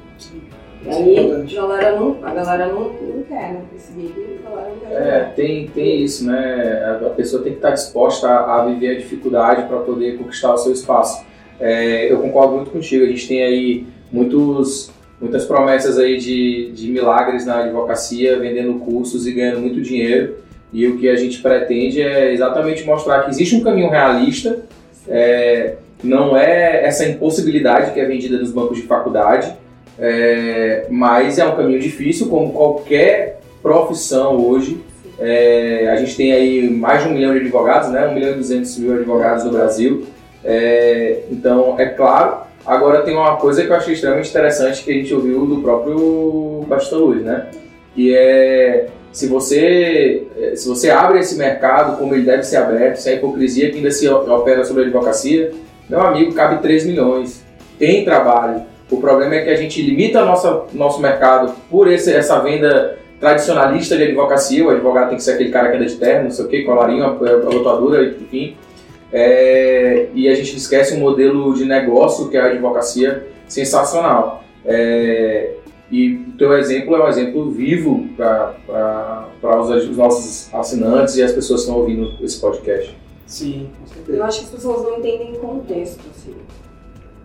E é aí a galera não, a galera não, não quer, né? Esse game, a galera não quer É, jogar. tem, tem isso, né? A a pessoa tem que estar disposta a, a viver a dificuldade para poder conquistar o seu espaço. É, eu concordo muito contigo. A gente tem aí muitos, muitas promessas aí de, de milagres na advocacia, vendendo cursos e ganhando muito dinheiro. E o que a gente pretende é exatamente mostrar que existe um caminho realista. é, não é essa impossibilidade que é vendida nos bancos de faculdade, é, mas é um caminho difícil, como qualquer profissão hoje. É, a gente tem aí mais de um milhão de advogados, né? 1 milhão e 200 mil advogados no Brasil. É, então, é claro. Agora tem uma coisa que eu achei extremamente interessante que a gente ouviu do próprio Batista Luz, né? Que é se você, se você abre esse mercado como ele deve ser aberto, sem a hipocrisia que ainda se opera sobre a advocacia, meu amigo, cabe 3 milhões. Tem trabalho. O problema é que a gente limita nossa, nosso mercado por esse, essa venda tradicionalista de advocacia. O advogado tem que ser aquele cara que anda de terno, não sei o que, colarinho, a, a lotadura, enfim. É, e a gente esquece um modelo de negócio que é a advocacia sensacional. É, e o teu exemplo é um exemplo vivo para os, os nossos assinantes e as pessoas que estão ouvindo esse podcast. Sim, com certeza. Eu acho que as pessoas não entendem contexto, assim.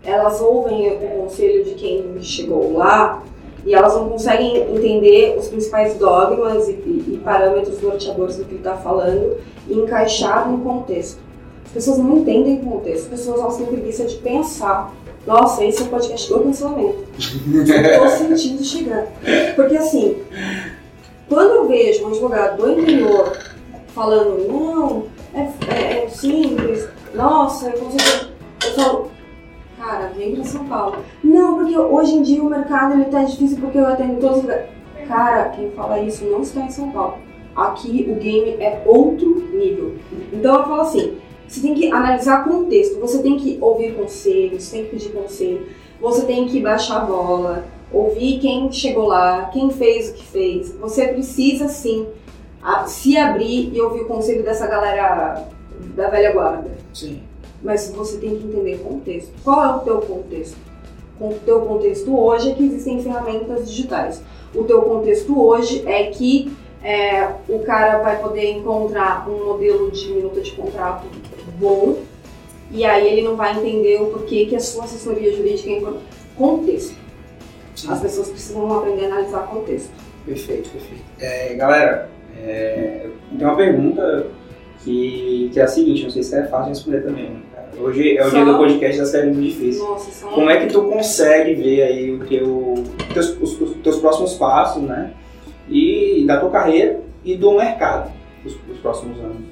Elas ouvem o conselho de quem chegou lá e elas não conseguem entender os principais dogmas e, e- e parâmetros norteadores do que ele está falando e encaixar no contexto. As pessoas não entendem contexto, as pessoas elas têm preguiça de pensar. Nossa, esse é o podcast do cancelamento. Tô sentindo chegar. Porque assim, quando eu vejo um advogado do interior falando, não, é, é- é simples, nossa, eu consigo. Eu falo, cara, vem pra São Paulo. Não, porque hoje em dia o mercado ele tá difícil porque eu atendo todos os lugares. Cara, quem fala isso não está em São Paulo. Aqui o game é outro nível. Então eu falo assim, você tem que analisar contexto, você tem que ouvir conselhos, você tem que pedir conselho, você tem que baixar a bola, ouvir quem chegou lá, quem fez o que fez. Você precisa sim se abrir e ouvir o conselho dessa galera da velha guarda. Sim. Mas você tem que entender contexto. Qual é o teu contexto? O teu contexto hoje é que existem ferramentas digitais. O teu contexto hoje é que é, o cara vai poder encontrar um modelo de minuta de contrato bom e aí ele não vai entender o porquê que a sua assessoria jurídica é importante. Contexto. Sim. As pessoas precisam aprender a analisar contexto. Perfeito, perfeito. É, galera, é, tem uma pergunta que, que é a seguinte, não sei se é fácil de responder também. né, cara? Hoje é o Só- dia do podcast das perguntas difíceis. Nossa, são Como é que tu consegue ver aí o teu, teus, os, os teus próximos passos, né? E da tua carreira e do mercado nos próximos anos?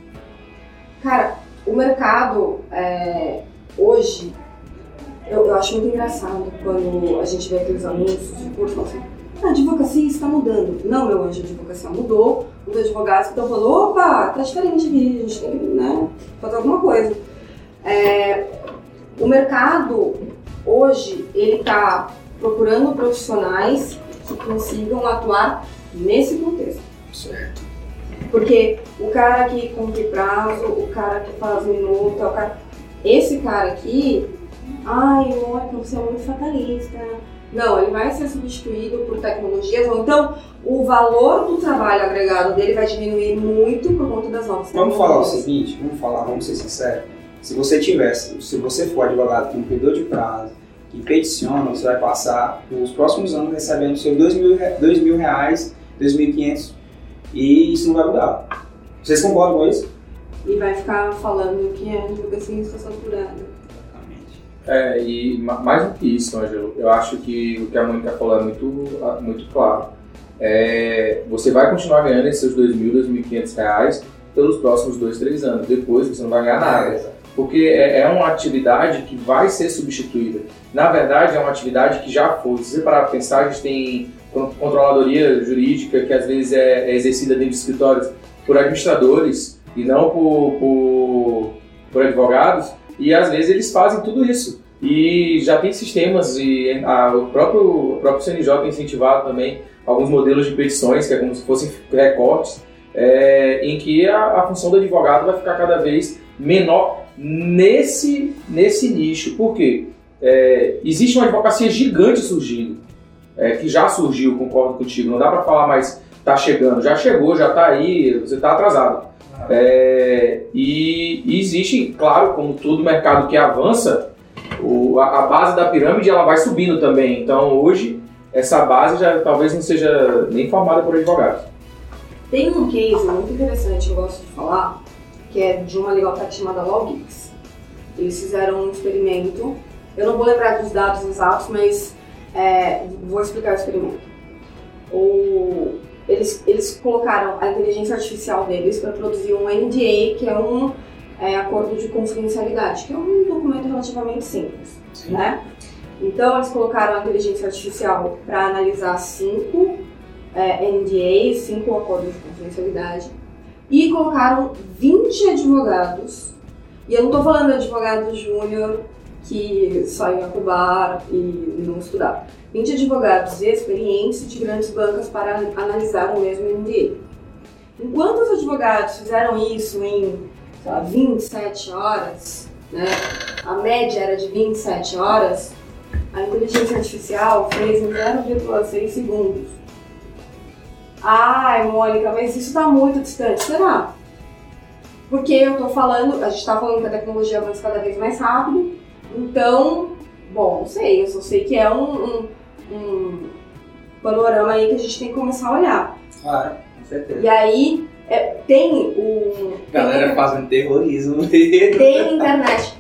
Cara, o mercado é, hoje, eu, eu, acho muito engraçado quando a gente vê aqueles anúncios de curso assim, ah, a advocacia está mudando. Não, meu anjo, a advocacia mudou. Os advogados estão falando, opa, tá diferente aqui, a gente tem que né, fazer alguma coisa. É, o mercado, hoje, ele está procurando profissionais que consigam atuar nesse contexto. Certo. Porque o cara que cumpre prazo, o cara que faz minuta, o cara... esse cara aqui, ai, Mônica, você é muito fatalista. Não, ele vai ser substituído por tecnologias, ou então o valor do trabalho agregado dele vai diminuir muito por conta das novas Vamos falar o seguinte, vamos falar, vamos ser sinceros. Se você tivesse, se você for advogado cumpridor de prazo, que peticiona, você vai passar os próximos anos recebendo seus dois mil, dois mil reais, dois mil e quinhentos, isso não vai mudar. Vocês concordam com isso? E vai ficar falando que é advocacia está saturada. É, e mais do que isso, Ângelo, eu acho que o que a Mônica falou é muito, muito claro. É, você vai continuar ganhando esses seus 2.000, 2.500 reais pelos próximos 2, 3 anos. Depois você não vai ganhar nada. Porque é, é uma atividade que vai ser substituída. Na verdade, é uma atividade que já foi. Se você parar para pensar, a gente tem controladoria jurídica que às vezes é, é exercida dentro de escritórios por administradores e não por, por, por advogados e às vezes eles fazem tudo isso. E já tem sistemas, e a, o, próprio, o próprio CNJ tem incentivado também alguns modelos de petições, que é como se fossem recortes, é, em que a, a, função do advogado vai ficar cada vez menor nesse, nesse nicho. Por quê? É, existe uma advocacia gigante surgindo, é, que já surgiu, concordo contigo, não dá para falar mais está chegando, já chegou, já está aí, você está atrasado. É, e, e, existe, claro, como todo mercado que avança, o, a, a, base da pirâmide ela vai subindo também. Então hoje essa base já talvez não seja nem formada por advogados. Tem um case muito interessante, eu gosto de falar, que é de uma legal tech chamada Logix. Eles fizeram um experimento, eu não vou lembrar dos dados exatos, mas é, vou explicar o experimento. O, eles, eles colocaram a inteligência artificial deles para produzir um NDA, que é um é, acordo de confidencialidade, que é um documento relativamente simples, Sim. né? Então eles colocaram a inteligência artificial para analisar cinco é, NDAs, cinco acordos de confidencialidade, e colocaram 20 advogados, e eu não estou falando de advogado júnior que só ia pro bar e não estudar. 20 advogados experientes de grandes bancas para analisar o mesmo NDA. Enquanto os advogados fizeram isso em sei lá, 27 horas, né, a média era de 27 horas, a inteligência artificial fez em 0,6 segundos. Ai, Mônica, mas isso está muito distante. Será? Porque eu estou falando, a gente está falando que a tecnologia avança cada vez mais rápido, então, bom, não sei, eu só sei que é um, um um panorama aí que a gente tem que começar a olhar. Claro, com certeza. E aí é, tem o. Galera tem, fazendo terrorismo. Tem na internet.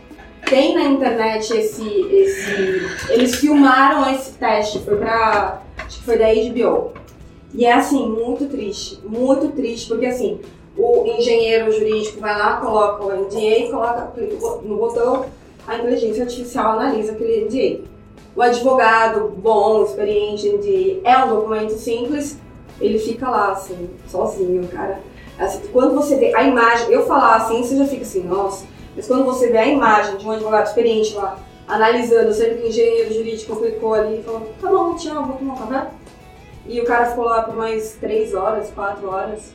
Tem na internet esse, esse. Eles filmaram esse teste, foi pra. Acho que foi da HBO. E é assim, muito triste. Muito triste, porque assim, o engenheiro jurídico vai lá, coloca o NDA, coloca no botão, a inteligência artificial analisa aquele NDA o advogado bom, experiente, é um documento simples, ele fica lá, assim, sozinho, cara. Assim, quando você vê a imagem, eu falar assim, você já fica assim, nossa. Mas quando você vê a imagem de um advogado experiente lá, analisando, sendo que o engenheiro jurídico clicou ali e falou, tá bom, tchau, vou tomar um café. E o cara ficou lá por mais três horas, quatro horas.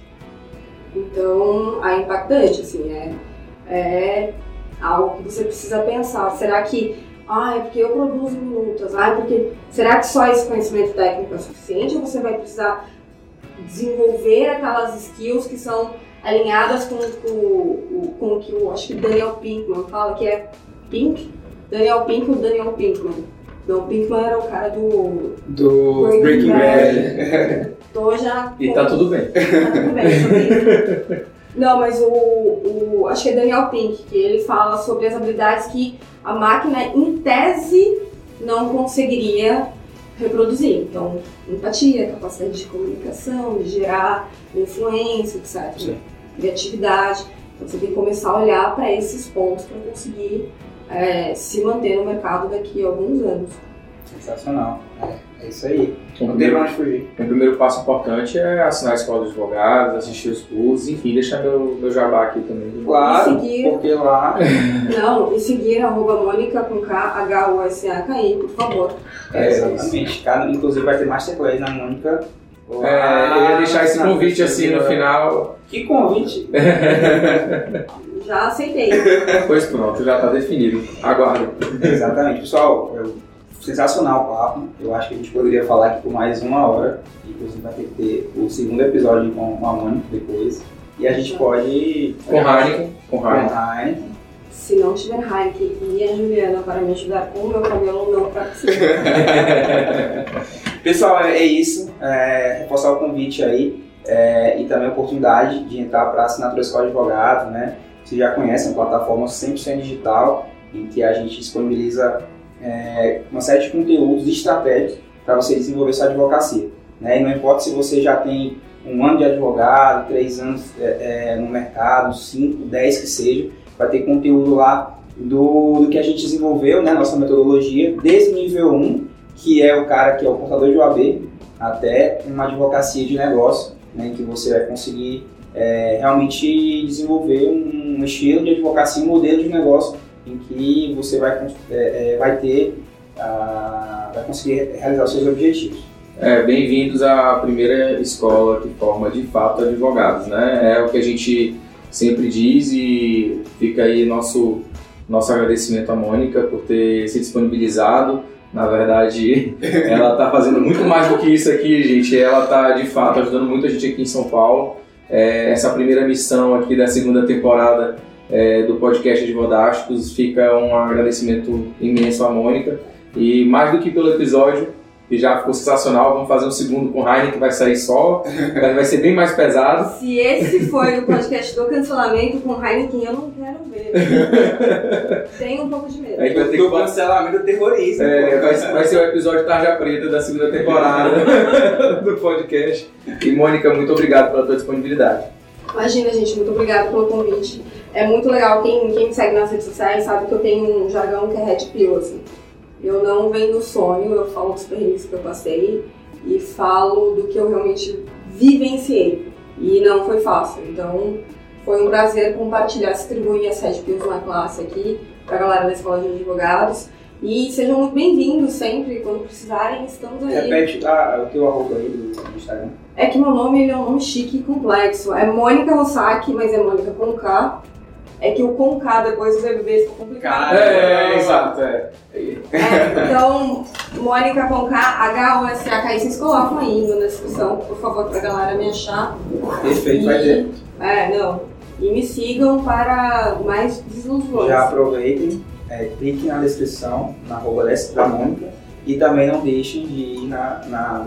Então, é impactante, assim, é, é algo que você precisa pensar. Será que ah, é porque eu produzo minutas. Ah, é porque. Será que só esse conhecimento técnico é suficiente ou você vai precisar desenvolver aquelas skills que são alinhadas com, com, com o que o, acho que Daniel Pinkman fala, que é Pink? Daniel Pink ou Daniel Pinkman? Não, Pinkman era o cara do. Do Breaking, Bad. Tô já. E tá tudo bem. Tá tudo bem, Não, mas o, o. Acho que é Daniel Pink, que ele fala sobre as habilidades que a máquina, em tese, não conseguiria reproduzir. Então, empatia, capacidade de comunicação, de gerar influência, etc. Sim. Criatividade. Então, você tem que começar a olhar para esses pontos para conseguir é, se manter no mercado daqui a alguns anos. Sensacional. É, é isso aí. Um Não tem pra onde fugir. um primeiro passo importante é assinar a escola de advogados, assistir os cursos, enfim, deixar meu, meu jabá aqui também. Claro, seguir. porque lá Não, e seguir arroba Mônica com K, H-U-S-A-K-I, por favor. É, exatamente. Cada, inclusive vai ter Masterclass na Mônica. É, eu ia deixar esse convite assim no final. Que convite? Já aceitei. Pois pronto, já está definido. Aguardo. Exatamente. Pessoal, eu- sensacional o papo. Eu acho que a gente poderia falar aqui por mais uma hora. Inclusive vai ter que ter o segundo episódio com com a Mônica depois. E a gente pode... Com Heineken. Com Com Heineken. Se não tiver Heineken e a Juliana para me ajudar com o meu cabelo, não participo. Pessoal, é, é isso. É, reforçar o convite aí é, e também a oportunidade de entrar para a assinatura Escola de Advogados, né? Vocês já conhecem, uma plataforma 100% digital em que a gente disponibiliza é, uma série de conteúdos estratégicos para você desenvolver sua advocacia. Né? E não importa se você já tem um ano de advogado, três anos é, é, no mercado, cinco, dez que seja, vai ter conteúdo lá do, do que a gente desenvolveu, né? Nossa metodologia, desde o nível 1, que é o cara que é o portador de OAB, até uma advocacia de negócio, né, em que você vai conseguir é, realmente desenvolver um, um estilo de advocacia, um modelo de negócio em que você vai, é, é, vai ter, ah, vai conseguir realizar os seus objetivos. É, Bem-vindos à primeira escola que forma de fato advogados, né? É o que a gente sempre diz e fica aí nosso, nosso agradecimento à Mônica por ter se disponibilizado. Na verdade, ela está fazendo muito mais do que isso aqui, gente. Ela está de fato ajudando muita gente aqui em São Paulo. É, essa primeira missão aqui da segunda temporada é, do podcast Advodásticos fica um agradecimento imenso à Mônica. E mais do que pelo episódio, que já ficou sensacional. Vamos fazer um segundo com o Heine, que vai sair só, vai ser bem mais pesado. Se esse foi o podcast do cancelamento com Heineken, eu não quero ver. Tenho um pouco de medo. A gente vai ter que Do fazer. cancelamento terrorista. É, vai, ser- vai ser o episódio Tarja Preta da segunda temporada do podcast. E Mônica, muito obrigado pela tua disponibilidade. Imagina, gente, muito obrigada pelo convite. É muito legal. Quem, quem me segue nas redes sociais sabe que eu tenho um jargão que é red pill, assim. Eu não venho do sonho, eu falo dos perrengues que eu passei e falo do que eu realmente vivenciei. E não foi fácil. Então, foi um prazer compartilhar, distribuir as red pills na classe aqui pra galera da Escola de Advogados. E sejam muito bem-vindos sempre, quando precisarem, estamos aí. Repete ah, o teu arroba aí do, do Instagram. É que meu nome ele é um nome chique e complexo. É Mônica Rossack, mas é Mônica com K. É que o com K depois dos bebês ficou complicado. Cara, É, exato. É. É, então, Mônica com K, H-O-S-A-K, vocês colocam aí na descrição, por favor, pra galera me achar. Perfeito, vai ter. É, não. E me sigam para mais desilusões. Já aproveitem, é, cliquem na descrição, na arroba da Mônica, e também não deixem de ir na, na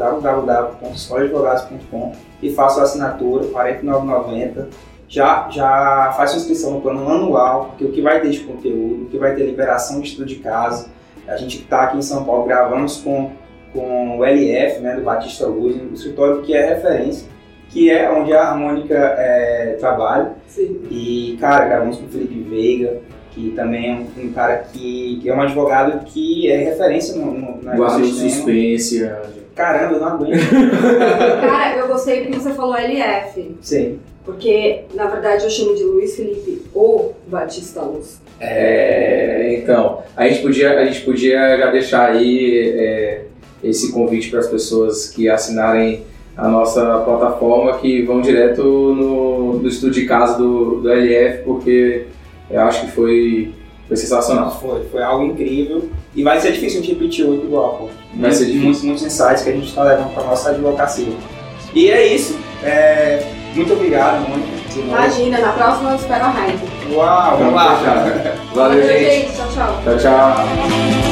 e façam a assinatura, R$ 49,90. Já, já faça a inscrição no plano anual, porque o que vai ter de conteúdo, o que vai ter liberação de estudo de caso. A gente está aqui em São Paulo, gravamos com, com o LF, né, do Batista Luz, um escritório que é referência, que é onde a Mônica é, trabalha. Sim. E, cara, gravamos com o Felipe Veiga, que também é um, um cara que, que é um advogado que é referência no, no, na Guarda o ecossistema. suspense. Caramba, eu não aguento. Cara, eu gostei porque você falou LF. Sim. Porque, na verdade, eu chamo de Luiz Felipe ou Batista Luz. É, então, a gente podia, a gente podia já deixar aí é, esse convite para as pessoas que assinarem a nossa plataforma, que vão direto no, no estudo de caso do, do LF, porque eu acho que foi, foi sensacional. Foi, foi algo incrível. E vai ser difícil a gente repetir outro igual, pô. Vai ser difícil. Muitos, muitos insights que a gente está levando para nossa advocacia. E é isso. É, muito obrigado, novo. Imagina, na próxima eu espero a Heineken. Uau, vamos lá. Valeu, gente. Tchau, tchau. Tchau, tchau.